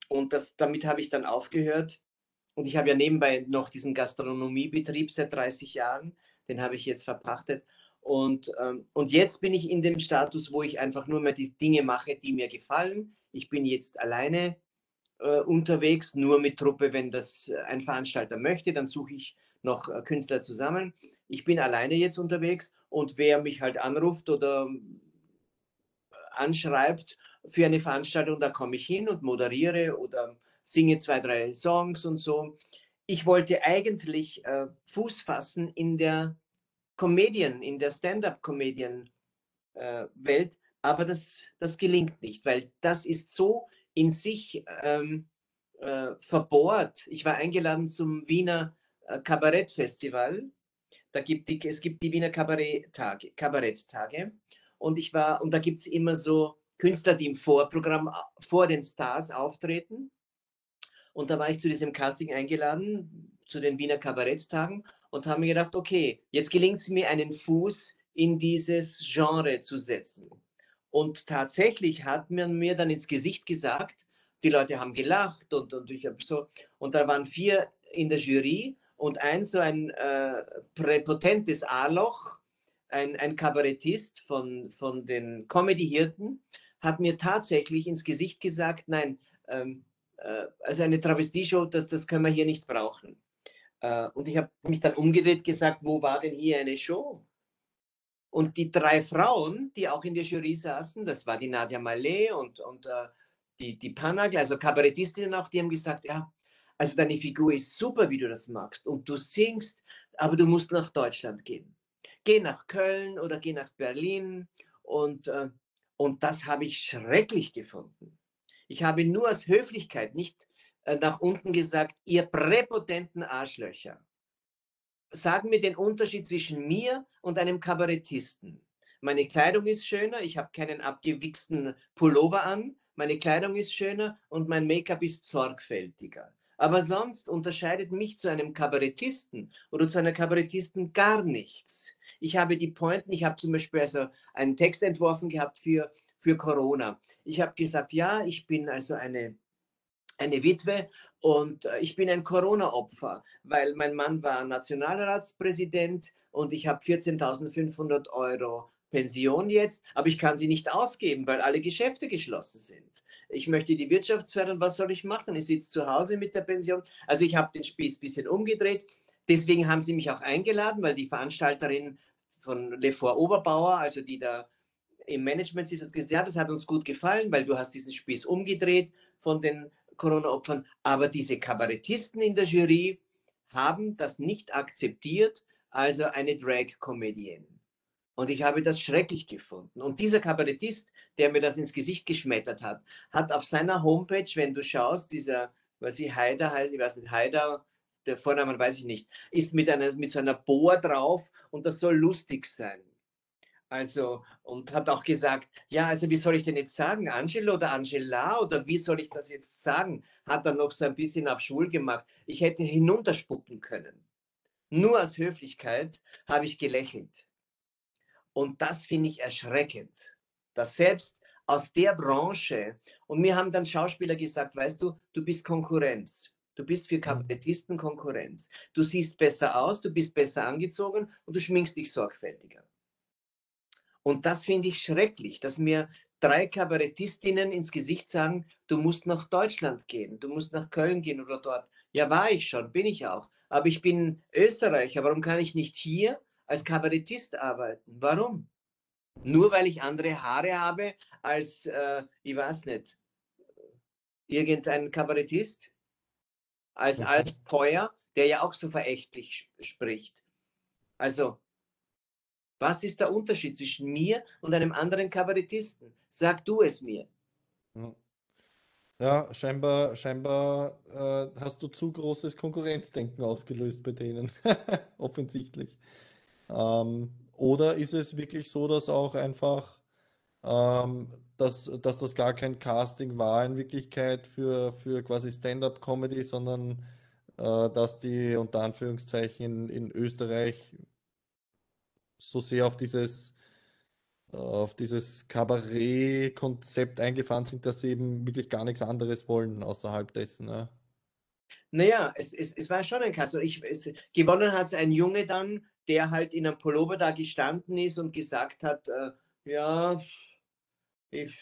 und das, damit habe ich dann aufgehört. Und ich habe ja nebenbei noch diesen Gastronomiebetrieb seit 30 Jahren. Den habe ich jetzt verpachtet. Und, ähm, und jetzt bin ich in dem Status, wo ich einfach nur mehr die Dinge mache, die mir gefallen. Ich bin jetzt alleine äh, unterwegs, nur mit Truppe, wenn das ein Veranstalter möchte, dann suche ich noch äh, Künstler zusammen. Ich bin alleine jetzt unterwegs und wer mich halt anruft oder anschreibt für eine Veranstaltung, da komme ich hin und moderiere oder singe zwei, drei Songs und so. Ich wollte eigentlich äh, Fuß fassen in der Comedian, in der Stand-up-Comedian-Welt, äh, aber das, das gelingt nicht, weil das ist so in sich ähm, äh, verbohrt. Ich war eingeladen zum Wiener äh, Kabarettfestival. Da gibt die, es gibt die Wiener Kabaretttage, Kabaretttage und ich war, und da gibt es immer so Künstler, die im Vorprogramm vor den Stars auftreten. Und da war ich zu diesem Casting eingeladen, zu den Wiener Kabaretttagen und habe mir gedacht, okay, jetzt gelingt es mir, einen Fuß in dieses Genre zu setzen. Und tatsächlich hat man mir dann ins Gesicht gesagt, die Leute haben gelacht und, und ich habe so, und da waren vier in der Jury und ein so ein äh, präpotentes A-Loch, ein, ein Kabarettist von, von den Comedy-Hirten, hat mir tatsächlich ins Gesicht gesagt, nein, ähm, äh, also eine Travestieshow, das, das können wir hier nicht brauchen. Äh, und ich habe mich dann umgedreht gesagt, wo war denn hier eine Show? Und die drei Frauen, die auch in der Jury saßen, das war die Nadja Malé und, und äh, die, die Panagl, also Kabarettistinnen auch, die haben gesagt, ja, also deine Figur ist super, wie du das magst und du singst, aber du musst nach Deutschland gehen. Geh nach Köln oder geh nach Berlin und, äh, Und das habe ich schrecklich gefunden. Ich habe nur aus Höflichkeit nicht äh, nach unten gesagt, ihr präpotenten Arschlöcher. Sagen mir den Unterschied zwischen mir und einem Kabarettisten. Meine Kleidung ist schöner, ich habe keinen abgewichsten Pullover an, meine Kleidung ist schöner und mein Make-up ist sorgfältiger. Aber sonst unterscheidet mich zu einem Kabarettisten oder zu einer Kabarettisten gar nichts. Ich habe die Pointen, ich habe zum Beispiel also einen Text entworfen gehabt für, für Corona. Ich habe gesagt, ja, ich bin also eine eine Witwe und äh, ich bin ein Corona-Opfer, weil mein Mann war Nationalratspräsident und ich habe 14.500 Euro Pension jetzt, aber ich kann sie nicht ausgeben, weil alle Geschäfte geschlossen sind. Ich möchte die Wirtschaft fördern, was soll ich machen? Ich sitze zu Hause mit der Pension. Also ich habe den Spieß ein bisschen umgedreht. Deswegen haben sie mich auch eingeladen, weil die Veranstalterin von Lefort Oberbauer, also die da im Management sitzt, hat gesagt, ja, das hat uns gut gefallen, weil du hast diesen Spieß umgedreht von den Corona-Opfern. Aber diese Kabarettisten in der Jury haben das nicht akzeptiert, also eine Drag-Comedienne. Und ich habe das schrecklich gefunden. Und dieser Kabarettist, der mir das ins Gesicht geschmettert hat, hat auf seiner Homepage, wenn du schaust, dieser, was ich Haider heißt, ich weiß nicht, Haider, der Vorname weiß ich nicht, ist mit, einer, mit so einer Bohr drauf und das soll lustig sein. Also, und hat auch gesagt, ja, also wie soll ich denn jetzt sagen, Angelo oder Angela oder wie soll ich das jetzt sagen? Hat er noch so ein bisschen auf schwul gemacht. Ich hätte hinunterspucken können. Nur aus Höflichkeit habe ich gelächelt. Und das finde ich erschreckend, dass selbst aus der Branche, und mir haben dann Schauspieler gesagt, weißt du, du bist Konkurrenz. Du bist für mhm. Kabarettisten Konkurrenz. Du siehst besser aus, du bist besser angezogen und du schminkst dich sorgfältiger. Und das finde ich schrecklich, dass mir drei Kabarettistinnen ins Gesicht sagen, du musst nach Deutschland gehen, du musst nach Köln gehen oder dort. Ja, war ich schon, bin ich auch. Aber ich bin Österreicher, warum kann ich nicht hier als Kabarettist arbeiten? Warum? Nur weil ich andere Haare habe als, äh, ich weiß nicht, irgendein Kabarettist? Als mhm. Alf Peuer, der ja auch so verächtlich spricht. Also, was ist der Unterschied zwischen mir und einem anderen Kabarettisten? Sag du es mir. Ja, scheinbar, scheinbar äh, hast du zu großes Konkurrenzdenken ausgelöst bei denen. Offensichtlich. Ähm, oder ist es wirklich so, dass auch einfach, ähm, dass, dass das gar kein Casting war in Wirklichkeit für, für quasi Stand-up-Comedy, sondern äh, dass die unter Anführungszeichen in, in Österreich so sehr auf dieses, äh, auf dieses Kabarett-Konzept eingefahren sind, dass sie eben wirklich gar nichts anderes wollen außerhalb dessen. Ne? Naja, es, es, es war schon ein Kass. Ich, es, gewonnen hat es ein Junge dann, der halt in einem Pullover da gestanden ist und gesagt hat, äh, ja, ich,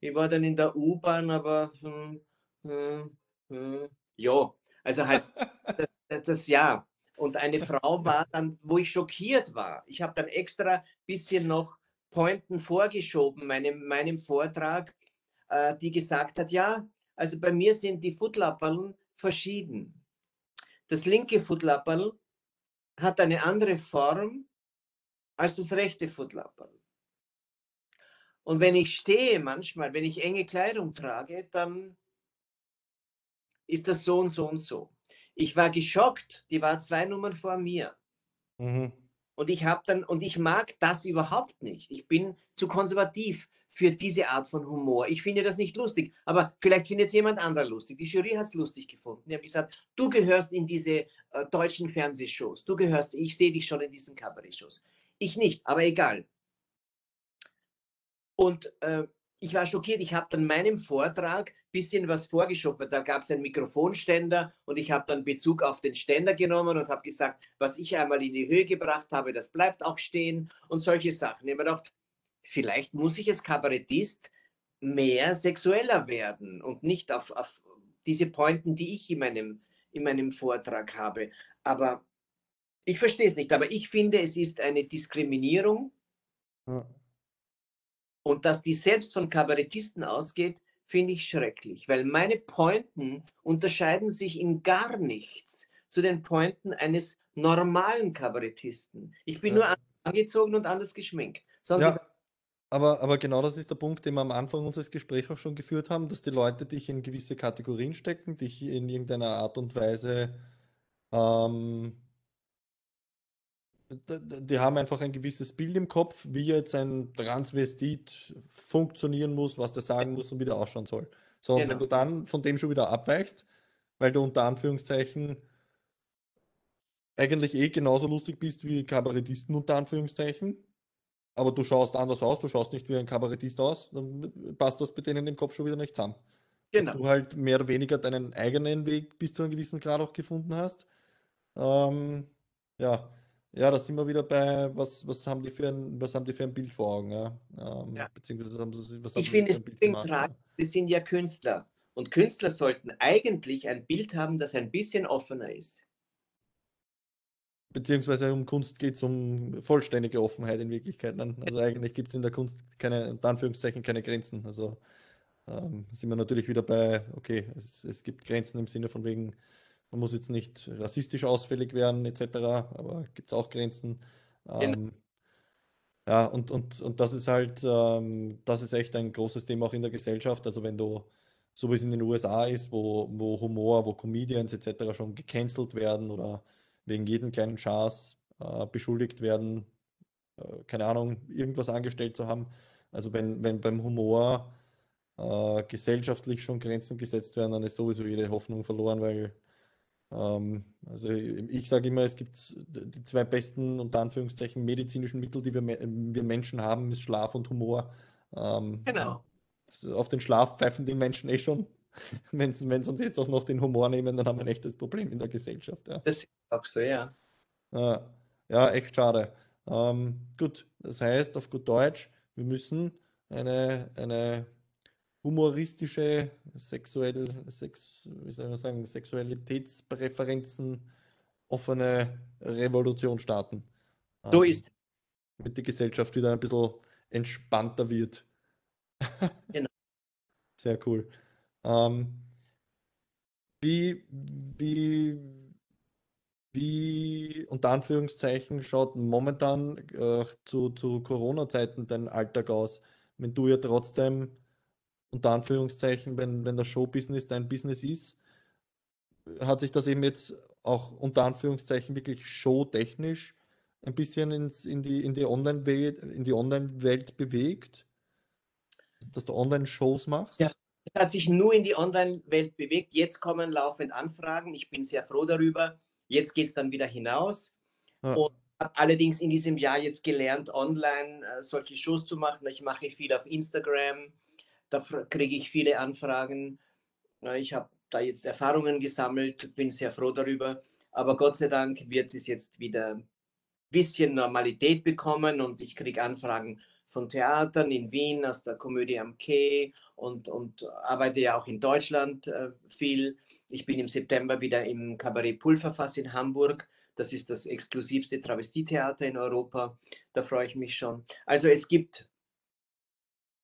ich war dann in der U-Bahn, aber hm, hm, hm, ja, also halt das, das ja. Und eine Frau war dann, wo ich schockiert war. Ich habe dann extra ein bisschen noch Pointen vorgeschoben, meinem, meinem Vortrag, äh, die gesagt hat, ja, also bei mir sind die Footlapperl verschieden. Das linke Footlapperl hat eine andere Form als das rechte Footlapperl. Und wenn ich stehe manchmal, wenn ich enge Kleidung trage, dann ist das so und so und so. Ich war geschockt, die war zwei Nummern vor mir. Mhm. Und ich habe dann, und ich mag das überhaupt nicht. Ich bin zu konservativ für diese Art von Humor. Ich finde das nicht lustig, aber vielleicht findet es jemand anderer lustig. Die Jury hat es lustig gefunden. Die haben gesagt, du gehörst in diese äh, deutschen Fernsehshows. Du gehörst, ich sehe dich schon in diesen Kabarett-Shows. Ich nicht, aber egal. Und äh, ich war schockiert. Ich habe dann meinem Vortrag ein bisschen was vorgeschoben. Da gab es einen Mikrofonständer und ich habe dann Bezug auf den Ständer genommen und habe gesagt, was ich einmal in die Höhe gebracht habe, das bleibt auch stehen und solche Sachen. Ich habe gedacht, vielleicht muss ich als Kabarettist mehr sexueller werden und nicht auf, auf diese Pointen, die ich in meinem, in meinem Vortrag habe. Aber ich verstehe es nicht. Aber ich finde, es ist eine Diskriminierung. Ja und dass die selbst von Kabarettisten ausgeht, finde ich schrecklich, weil meine Pointen unterscheiden sich in gar nichts zu den Pointen eines normalen Kabarettisten. Ich bin ja. nur angezogen und anders geschminkt. Sonst ja. ist Aber, aber genau das ist der Punkt, den wir am Anfang unseres Gesprächs auch schon geführt haben, dass die Leute dich in gewisse Kategorien stecken, dich in irgendeiner Art und Weise, ähm, die haben einfach ein gewisses Bild im Kopf, wie jetzt ein Transvestit funktionieren muss, was der sagen muss und wie der ausschauen soll. So, und wenn Genau. du dann von dem schon wieder abweichst, weil du unter Anführungszeichen eigentlich eh genauso lustig bist wie Kabarettisten unter Anführungszeichen, aber du schaust anders aus, du schaust nicht wie ein Kabarettist aus, dann passt das bei denen im Kopf schon wieder nicht zusammen. Dass Genau. du halt mehr oder weniger deinen eigenen Weg bis zu einem gewissen Grad auch gefunden hast. Ähm, ja, ja, da sind wir wieder bei, was, was haben die für ein, was haben die für ein Bild vor Augen, ja? Ähm, Ja. beziehungsweise haben sie, was haben Ich finde es tragisch, wir sind ja Künstler. Und Künstler sollten eigentlich ein Bild haben, das ein bisschen offener ist. Beziehungsweise um Kunst geht es um vollständige Offenheit in Wirklichkeit. Ne? Also eigentlich gibt es in der Kunst keine, in Anführungszeichen, keine Grenzen. Also ähm, sind wir natürlich wieder bei, okay, es, es gibt Grenzen im Sinne von wegen, man muss jetzt nicht rassistisch ausfällig werden, etc., aber gibt es auch Grenzen. Ähm, ja, und, und, und das ist halt, ähm, das ist echt ein großes Thema auch in der Gesellschaft. Also wenn du, so wie es in den USA ist, wo, wo Humor, wo Comedians etc. schon gecancelt werden oder wegen jedem kleinen Schaß äh, beschuldigt werden, äh, keine Ahnung, irgendwas angestellt zu haben. Also wenn, wenn beim Humor äh, gesellschaftlich schon Grenzen gesetzt werden, dann ist sowieso jede Hoffnung verloren, weil ähm, also ich sage immer, es gibt die zwei besten, unter Anführungszeichen, medizinischen Mittel, die wir, wir Menschen haben, ist Schlaf und Humor. Ähm, Genau. auf den Schlaf pfeifen die Menschen eh schon. Wenn sie uns jetzt auch noch den Humor nehmen, dann haben wir ein echtes Problem in der Gesellschaft. Ja, Das ist auch so, ja. ja, ja echt schade. Ähm, gut, das heißt auf gut Deutsch, wir müssen eine, eine humoristische, sexuell, sex, wie soll man sagen, Sexualitätspräferenzen offene Revolution starten, So ähm, ist damit die Gesellschaft wieder ein bisschen entspannter wird. Genau. Sehr cool. Ähm, wie, wie, wie, unter Anführungszeichen, schaut momentan äh, zu, zu Corona-Zeiten dein Alltag aus? Wenn du ja trotzdem, unter Anführungszeichen, wenn, wenn das Showbusiness dein Business ist, hat sich das eben jetzt auch unter Anführungszeichen wirklich showtechnisch ein bisschen ins, in die, in die Online-Welt, Online-Welt bewegt? Dass du Online-Shows machst? Ja. Es hat sich nur in die Online-Welt bewegt. Jetzt kommen laufend Anfragen. Ich bin sehr froh darüber. Jetzt geht es dann wieder hinaus. Ja. Und habe allerdings in diesem Jahr jetzt gelernt, online äh, solche Shows zu machen. Ich mache viel auf Instagram. Da kriege ich viele Anfragen. Ja, Ich habe da jetzt Erfahrungen gesammelt, bin sehr froh darüber. Aber Gott sei Dank wird es jetzt wieder ein bisschen Normalität bekommen und ich kriege Anfragen von Theatern in Wien, aus der Komödie am Quai und, und arbeite ja auch in Deutschland äh, viel. Ich bin im September wieder im Kabarett Pulverfass in Hamburg. Das ist das exklusivste Travestietheater in Europa. Da freue ich mich schon. Also es gibt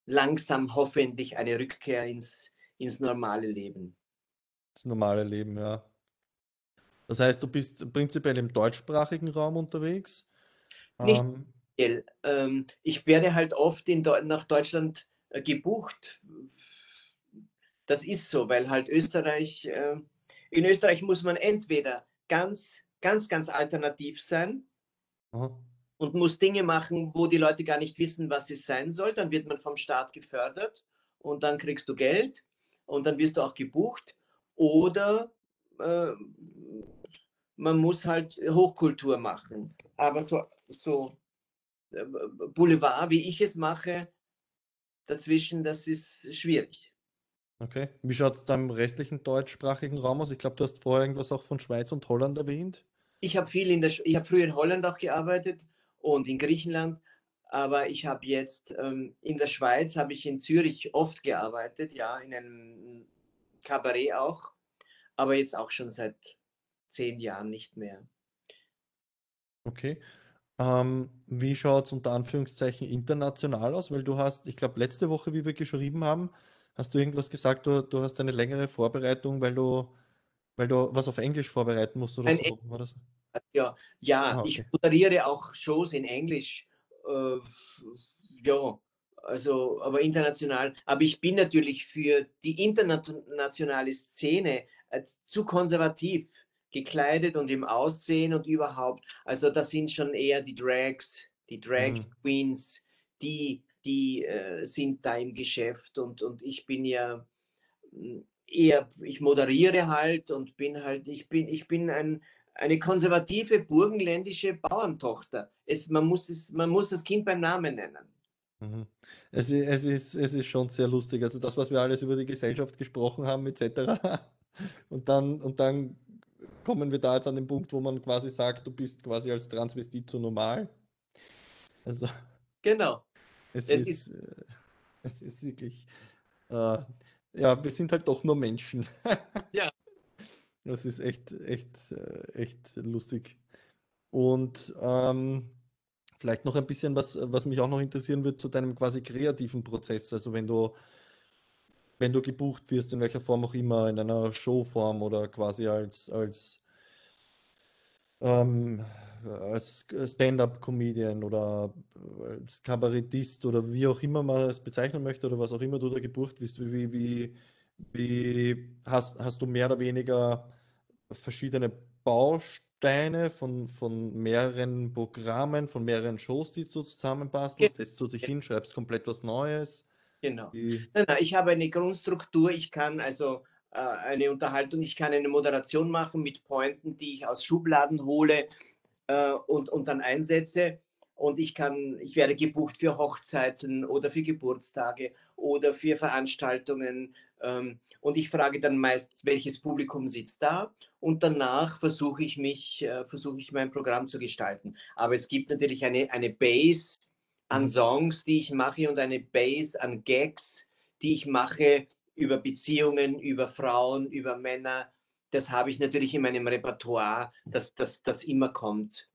langsam hoffentlich eine Rückkehr ins, ins normale Leben. Das normale Leben, ja. Das heißt, du bist prinzipiell im deutschsprachigen Raum unterwegs. Nicht- Ähm, ich werde halt oft in nach Deutschland äh, gebucht. Das ist so, weil halt Österreich, äh, in Österreich muss man entweder ganz, ganz, ganz alternativ sein aha. und muss Dinge machen, wo die Leute gar nicht wissen, was es sein soll. Dann wird man vom Staat gefördert und dann kriegst du Geld und dann wirst du auch gebucht. Oder äh, man muss halt Hochkultur machen. Aber so, so Boulevard, wie ich es mache, dazwischen, das ist schwierig. Okay. Wie schaut es da im restlichen deutschsprachigen Raum aus? Ich glaube, du hast vorher irgendwas auch von Schweiz und Holland erwähnt. Ich habe viel in der, Sch- ich habe früher in Holland auch gearbeitet und in Griechenland, aber ich habe jetzt ähm, in der Schweiz, habe ich in Zürich oft gearbeitet, ja, in einem Kabarett auch, aber jetzt auch schon seit zehn Jahren nicht mehr. Okay. Ähm, wie schaut es unter Anführungszeichen international aus? Weil du hast, ich glaube, letzte Woche, wie wir geschrieben haben, hast du irgendwas gesagt, du, du hast eine längere Vorbereitung, weil du, weil du was auf Englisch vorbereiten musst oder Ein so. War das? Ja, ja Ah, ich okay. moderiere auch Shows in Englisch. Äh, ja, also, aber international. Aber ich bin natürlich für die internationale Szene äh, zu konservativ gekleidet und im Aussehen und überhaupt. Also, das sind schon eher die Drags, die Drag mhm. Queens, die, die äh, sind da im Geschäft und, und ich bin ja hm, eher, ich moderiere halt und bin halt, ich bin, ich bin ein, eine konservative burgenländische Bauerntochter. Es, man, muss es, man muss das Kind beim Namen nennen. Mhm. Es, es, ist, es ist schon sehr lustig. Also das, was wir alles über die Gesellschaft gesprochen haben, etc. Und dann, und dann kommen wir da jetzt an den Punkt, wo man quasi sagt, du bist quasi als Transvestit so normal. Also, genau. Es, es ist, ist, äh, es ist wirklich, äh, ja, wir sind halt doch nur Menschen. ja. Das ist echt, echt, äh, echt lustig. Und ähm, vielleicht noch ein bisschen was, was mich auch noch interessieren wird zu deinem quasi kreativen Prozess. Also wenn du, wenn du gebucht wirst, in welcher Form auch immer, in einer Showform oder quasi als, als, ähm, als Stand-up-Comedian oder als Kabarettist oder wie auch immer man es bezeichnen möchte oder was auch immer du da gebucht wirst, wie, wie, wie hast, hast du mehr oder weniger verschiedene Bausteine von, von mehreren Programmen, von mehreren Shows, die du zusammenbastelst? Setzt du dich hin, schreibst komplett was Neues? Genau. Nein, nein, ich habe eine Grundstruktur. Ich kann also äh, eine Unterhaltung, ich kann eine Moderation machen mit Pointen, die ich aus Schubladen hole äh, und, und dann einsetze. Und ich kann, ich werde gebucht für Hochzeiten oder für Geburtstage oder für Veranstaltungen ähm, und ich frage dann meist, welches Publikum sitzt da und danach versuche ich mich, äh, versuche ich mein Programm zu gestalten. Aber es gibt natürlich eine, eine Base an mhm. Songs, die ich mache und eine Base an Gags, die ich mache über Beziehungen, über Frauen, über Männer. Das habe ich natürlich in meinem Repertoire, dass das, das immer kommt.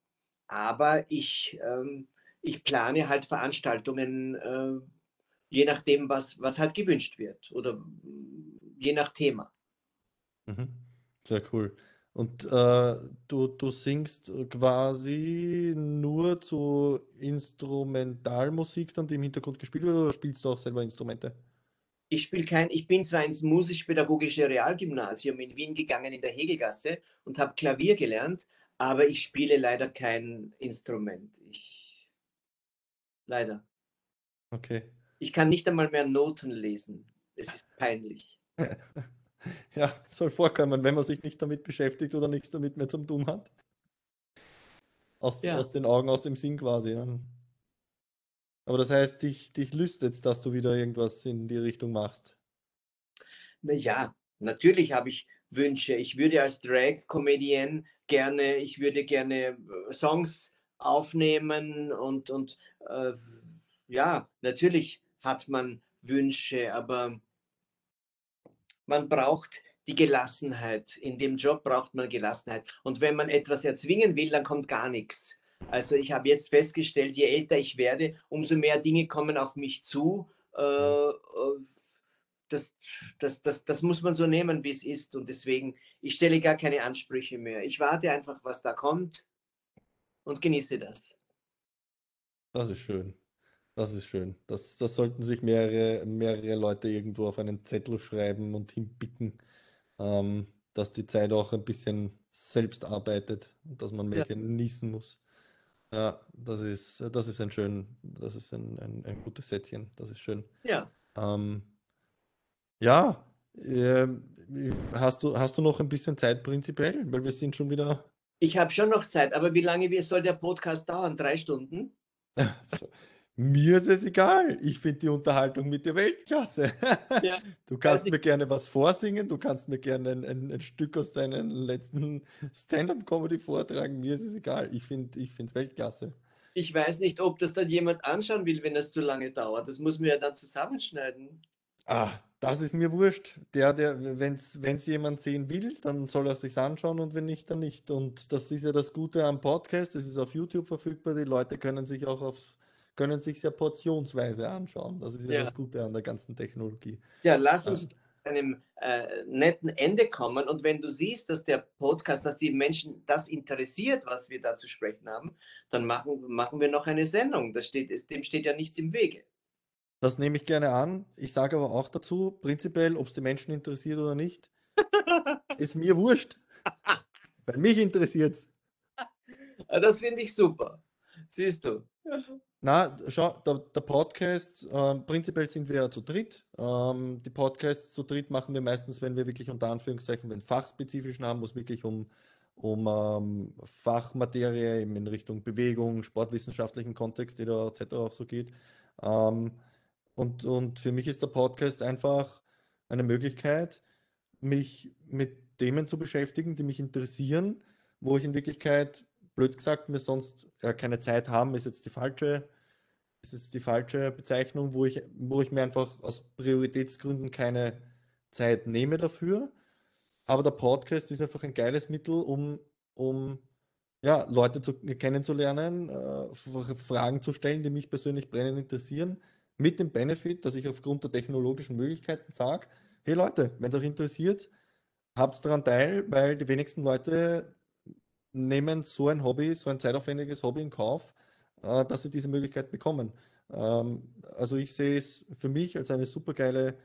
Aber ich, ähm, ich plane halt Veranstaltungen, äh, je nachdem, was, was halt gewünscht wird oder je nach Thema. Mhm. Sehr cool. Und äh, du, du singst quasi nur zu Instrumentalmusik, dann die im Hintergrund gespielt wird, oder spielst du auch selber Instrumente? Ich spiele kein, ich bin zwar ins musisch-pädagogische Realgymnasium in Wien gegangen in der Hegelgasse und habe Klavier gelernt, aber ich spiele leider kein Instrument. Ich leider. Okay. Ich kann nicht einmal mehr Noten lesen. Es ist peinlich. Ja, soll vorkommen, wenn man sich nicht damit beschäftigt oder nichts damit mehr zum tun hat. Aus, ja. aus den Augen, aus dem Sinn quasi. Aber das heißt, dich, dich lüstet dass du wieder irgendwas in die Richtung machst. Naja, natürlich habe ich Wünsche. Ich würde als Drag-Comedian gerne, ich würde gerne äh, Songs aufnehmen und, und äh, ja, natürlich hat man Wünsche, aber man braucht die Gelassenheit. In dem Job braucht man Gelassenheit. Und wenn man etwas erzwingen will, dann kommt gar nichts. Also ich habe jetzt festgestellt, je älter ich werde, umso mehr Dinge kommen auf mich zu. Äh, äh, das, das, das, das muss man so nehmen, wie es ist. Und deswegen, ich stelle gar keine Ansprüche mehr. Ich warte einfach, was da kommt und genieße das. Das ist schön. Das ist schön. Das, das sollten sich mehrere, mehrere Leute irgendwo auf einen Zettel schreiben und hinpicken, ähm, dass die Zeit auch ein bisschen selbst arbeitet und dass man mehr ja. genießen muss. Ja, das ist, das ist ein schön, das ist ein, ein, ein gutes Sätzchen. Das ist schön. Ja. Ähm, ja, äh, hast du, hast du noch ein bisschen Zeit prinzipiell? Weil wir sind schon wieder. Ich habe schon noch Zeit, aber wie lange soll der Podcast dauern? Drei Stunden? Mir ist es egal. Ich finde die Unterhaltung mit der Weltklasse. Ja, du kannst mir gerne was vorsingen, du kannst mir gerne ein, ein, ein Stück aus deinen letzten Stand-up-Comedy vortragen. Mir ist es egal. Ich finde es find Weltklasse. Ich weiß nicht, ob das dann jemand anschauen will, wenn das zu lange dauert. Das muss man ja dann zusammenschneiden. Ah, das ist mir wurscht. Der, der, wenn es jemand sehen will, dann soll er sich anschauen und wenn nicht, dann nicht. Und das ist ja das Gute am Podcast. Es ist auf YouTube verfügbar. Die Leute können sich auch auf können sich ja portionsweise anschauen. Das ist ja, ja, das Gute an der ganzen Technologie. Ja, lass uns zu einem äh, netten Ende kommen. Und wenn du siehst, dass der Podcast, dass die Menschen das interessiert, was wir da zu sprechen haben, dann machen, machen wir noch eine Sendung. Das steht, dem steht ja nichts im Wege. Das nehme ich gerne an. Ich sage aber auch dazu, prinzipiell, ob es die Menschen interessiert oder nicht, ist mir wurscht. Weil mich interessiert es. Das finde ich super. Siehst du. Na, schau, der, der Podcast, äh, prinzipiell sind wir ja zu dritt. Ähm, die Podcasts zu dritt machen wir meistens, wenn wir wirklich unter Anführungszeichen den fachspezifischen haben, wo es wirklich um, um ähm, Fachmaterie in Richtung Bewegung, sportwissenschaftlichen Kontext etc. auch so geht. Ähm, und, und für mich ist der Podcast einfach eine Möglichkeit, mich mit Themen zu beschäftigen, die mich interessieren, wo ich in Wirklichkeit, blöd gesagt, mir sonst ja, keine Zeit haben, ist jetzt die falsche, ist jetzt die falsche Bezeichnung, wo ich, wo ich mir einfach aus Prioritätsgründen keine Zeit nehme dafür. Aber der Podcast ist einfach ein geiles Mittel, um, um ja, Leute zu, kennenzulernen, äh, Fragen zu stellen, die mich persönlich brennend interessieren mit dem Benefit, dass ich aufgrund der technologischen Möglichkeiten sage, hey Leute, wenn es euch interessiert, habt daran teil, weil die wenigsten Leute nehmen so ein Hobby, so ein zeitaufwendiges Hobby in Kauf, äh, dass sie diese Möglichkeit bekommen. Ähm, also ich sehe es für mich als eine super geile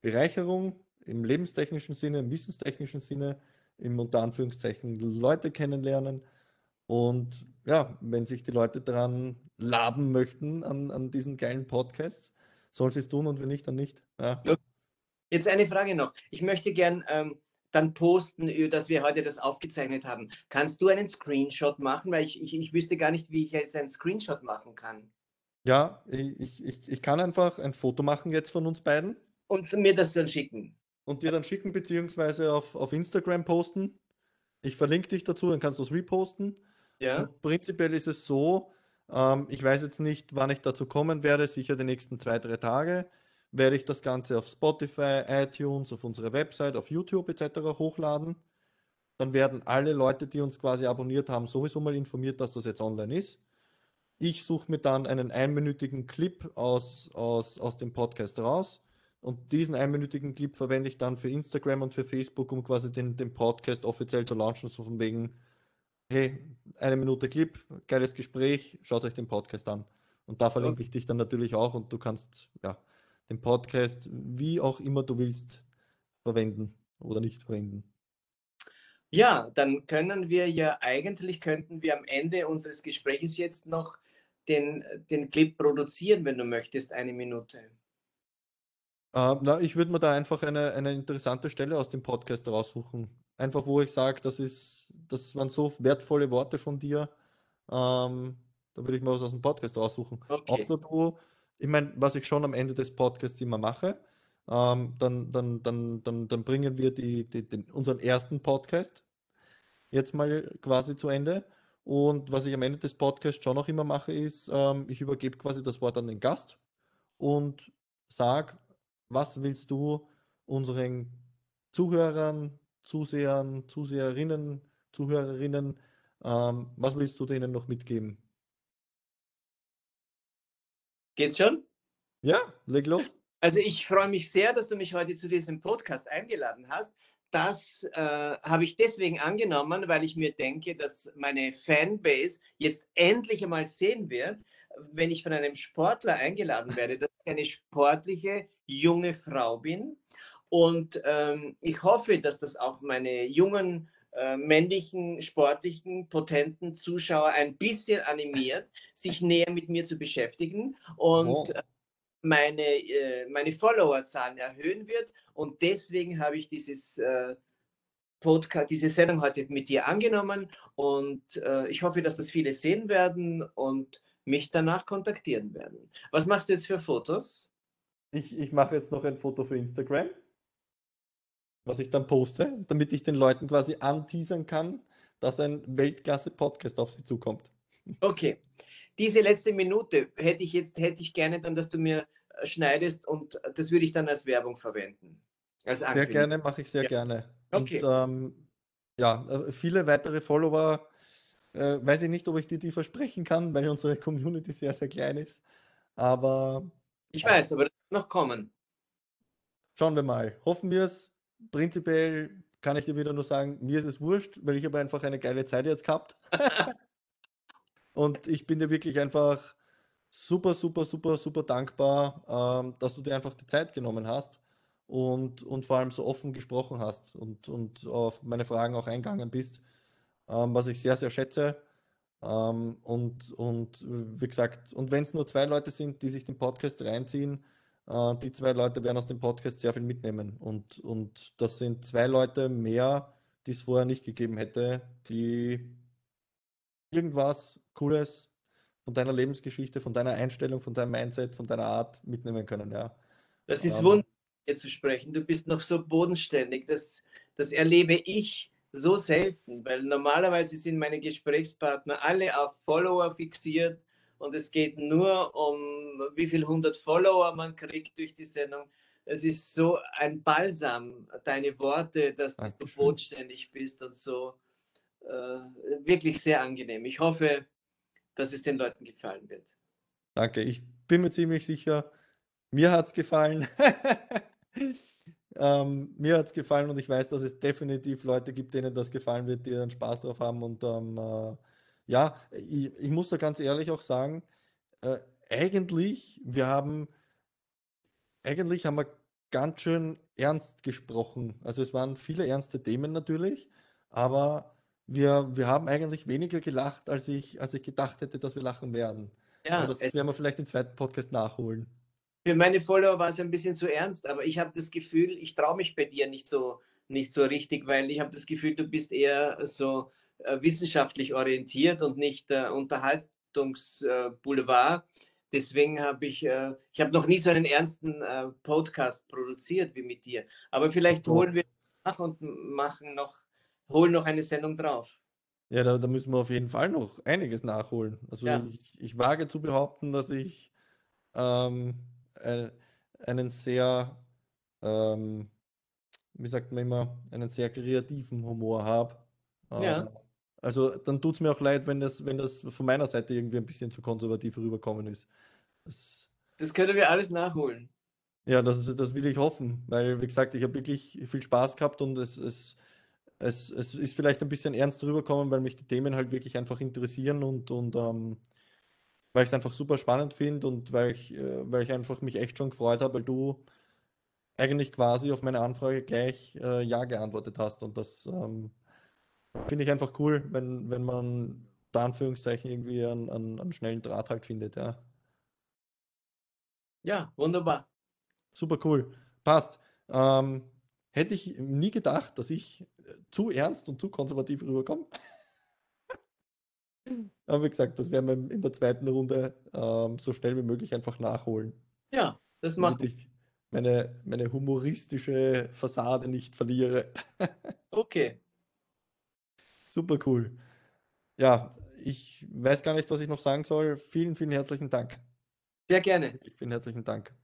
Bereicherung im lebenstechnischen Sinne, im wissenstechnischen Sinne, im unter Anführungszeichen Leute kennenlernen. Und ja, wenn sich die Leute daran laben möchten an, an diesen geilen Podcasts, sollen sie es tun und wenn nicht, dann nicht. Ja. Jetzt eine Frage noch. Ich möchte gern ähm, dann posten, dass wir heute das aufgezeichnet haben. Kannst du einen Screenshot machen? Weil ich, ich, ich wüsste gar nicht, wie ich jetzt einen Screenshot machen kann. Ja, ich, ich, ich kann einfach ein Foto machen jetzt von uns beiden. Und mir das dann schicken. Und dir dann schicken, beziehungsweise auf, auf Instagram posten. Ich verlinke dich dazu, dann kannst du es reposten. Ja. Und prinzipiell ist es so, ähm, ich weiß jetzt nicht, wann ich dazu kommen werde, sicher die nächsten zwei, drei Tage werde ich das Ganze auf Spotify, iTunes, auf unsere Website, auf YouTube etc. hochladen. Dann werden alle Leute, die uns quasi abonniert haben, sowieso mal informiert, dass das jetzt online ist. Ich suche mir dann einen einminütigen Clip aus, aus, aus dem Podcast raus und diesen einminütigen Clip verwende ich dann für Instagram und für Facebook, um quasi den, den Podcast offiziell zu launchen, so von wegen, hey, eine Minute Clip, geiles Gespräch, schaut euch den Podcast an. Und da verlinke ich dich dann natürlich auch und du kannst ja, den Podcast, wie auch immer du willst, verwenden oder nicht verwenden. Ja, dann können wir ja eigentlich, könnten wir am Ende unseres Gesprächs jetzt noch den, den Clip produzieren, wenn du möchtest, eine Minute. Uh, na, ich würde mir da einfach eine, eine interessante Stelle aus dem Podcast raussuchen. Einfach, wo ich sage, das ist, das waren so wertvolle Worte von dir. Ähm, da würde ich mal was aus dem Podcast raussuchen. Okay. Außer du, ich meine, was ich schon am Ende des Podcasts immer mache, ähm, dann, dann, dann, dann, dann bringen wir die, die, den, unseren ersten Podcast jetzt mal quasi zu Ende. Und was ich am Ende des Podcasts schon noch immer mache, ist, ähm, ich übergebe quasi das Wort an den Gast und sage, was willst du unseren Zuhörern, Zusehern, Zuseherinnen, Zuhörerinnen, ähm, was willst du denen noch mitgeben? Geht's schon? Ja, leg los. Also ich freue mich sehr, dass du mich heute zu diesem Podcast eingeladen hast. Das äh, habe ich deswegen angenommen, weil ich mir denke, dass meine Fanbase jetzt endlich einmal sehen wird, wenn ich von einem Sportler eingeladen werde, dass ich eine sportliche junge Frau bin. Und ähm, ich hoffe, dass das auch meine jungen äh, männlichen, sportlichen, potenten Zuschauer ein bisschen animiert, sich näher mit mir zu beschäftigen. Und oh äh, meine, äh, meine Followerzahlen erhöhen wird. Und deswegen habe ich dieses äh, Podcast, diese Sendung heute mit dir angenommen. Und äh, ich hoffe, dass das viele sehen werden und mich danach kontaktieren werden. Was machst du jetzt für Fotos? Ich, ich mache jetzt noch ein Foto für Instagram, was ich dann poste, damit ich den Leuten quasi anteasern kann, dass ein Weltklasse-Podcast auf sie zukommt. Okay diese letzte Minute hätte ich jetzt, hätte ich gerne dann, dass du mir äh, schneidest und das würde ich dann als Werbung verwenden. Als sehr gerne, mache ich sehr ja. gerne. Okay. Und ähm, ja, äh, viele weitere Follower, äh, weiß ich nicht, ob ich dir die versprechen kann, weil unsere Community sehr, sehr klein ist. Aber. Ich weiß, aber das wird noch kommen. Schauen wir mal. Hoffen wir es. Prinzipiell kann ich dir wieder nur sagen, mir ist es wurscht, weil ich habe einfach eine geile Zeit jetzt gehabt. Und ich bin dir wirklich einfach super, super, super, super dankbar, ähm, dass du dir einfach die Zeit genommen hast und, und vor allem so offen gesprochen hast und, und auf meine Fragen auch eingegangen bist, ähm, was ich sehr, sehr schätze. Ähm, und, und wie gesagt, und wenn es nur zwei Leute sind, die sich den Podcast reinziehen, äh, die zwei Leute werden aus dem Podcast sehr viel mitnehmen. Und, und das sind zwei Leute mehr, die es vorher nicht gegeben hätte, die irgendwas Cooles von deiner Lebensgeschichte, von deiner Einstellung, von deinem Mindset, von deiner Art mitnehmen können. Ja. Das ist ähm, wunderbar, hier zu sprechen. Du bist noch so bodenständig. Das, das erlebe ich so selten, weil normalerweise sind meine Gesprächspartner alle auf Follower fixiert und es geht nur um, wie viel hundert Follower man kriegt durch die Sendung. Es ist so ein Balsam, deine Worte, dass du so bodenständig bist und so äh, wirklich sehr angenehm. Ich hoffe, dass es den Leuten gefallen wird. Danke, ich bin mir ziemlich sicher, mir hat es gefallen. ähm, mir hat es gefallen und ich weiß, dass es definitiv Leute gibt, denen das gefallen wird, die einen Spaß drauf haben. Und ähm, äh, ja, ich, ich, muss da ganz ehrlich auch sagen, äh, eigentlich, wir haben, eigentlich haben wir ganz schön ernst gesprochen. Also es waren viele ernste Themen natürlich, aber wir, wir haben eigentlich weniger gelacht, als ich, als ich gedacht hätte, dass wir lachen werden. Ja, Aber das werden wir vielleicht im zweiten Podcast nachholen. Für meine Follower war es ein bisschen zu ernst, aber ich habe das Gefühl, ich traue mich bei dir nicht so, nicht so richtig, weil ich habe das Gefühl, du bist eher so wissenschaftlich orientiert und nicht äh, Unterhaltungsboulevard. Äh, Deswegen habe ich, äh, ich habe noch nie so einen ernsten äh, Podcast produziert wie mit dir. Aber vielleicht holen wir nach und machen noch holen noch eine Sendung drauf. Ja, da, da müssen wir auf jeden Fall noch einiges nachholen. Also ja. ich, ich, wage zu behaupten, dass ich ähm, einen sehr, ähm, wie sagt man immer, einen sehr kreativen Humor habe. Ähm, ja. Also dann tut es mir auch leid, wenn das, wenn das von meiner Seite irgendwie ein bisschen zu konservativ rüberkommen ist. Das, das können wir alles nachholen. Ja, das, das will ich hoffen, weil, wie gesagt, ich habe wirklich viel Spaß gehabt und es, es es, es ist vielleicht ein bisschen ernst rüberkommen, weil mich die Themen halt wirklich einfach interessieren und, und ähm, weil ich es einfach super spannend finde und weil ich, äh, weil ich einfach mich echt schon gefreut habe, weil du eigentlich quasi auf meine Anfrage gleich äh, Ja geantwortet hast. Und das ähm, finde ich einfach cool, wenn, wenn man da Anführungszeichen irgendwie einen, einen, einen schnellen Draht halt findet, ja. Ja, wunderbar. Super cool. Passt. Ähm, hätte ich nie gedacht, dass ich zu ernst und zu konservativ rüberkomme. Aber wie gesagt, das werden wir in der zweiten Runde ähm, so schnell wie möglich einfach nachholen. Ja, das mache ich. Meine, meine humoristische Fassade nicht verliere. okay. Super cool. Ja, ich weiß gar nicht, was ich noch sagen soll. Vielen, vielen herzlichen Dank. Sehr gerne. Vielen herzlichen Dank.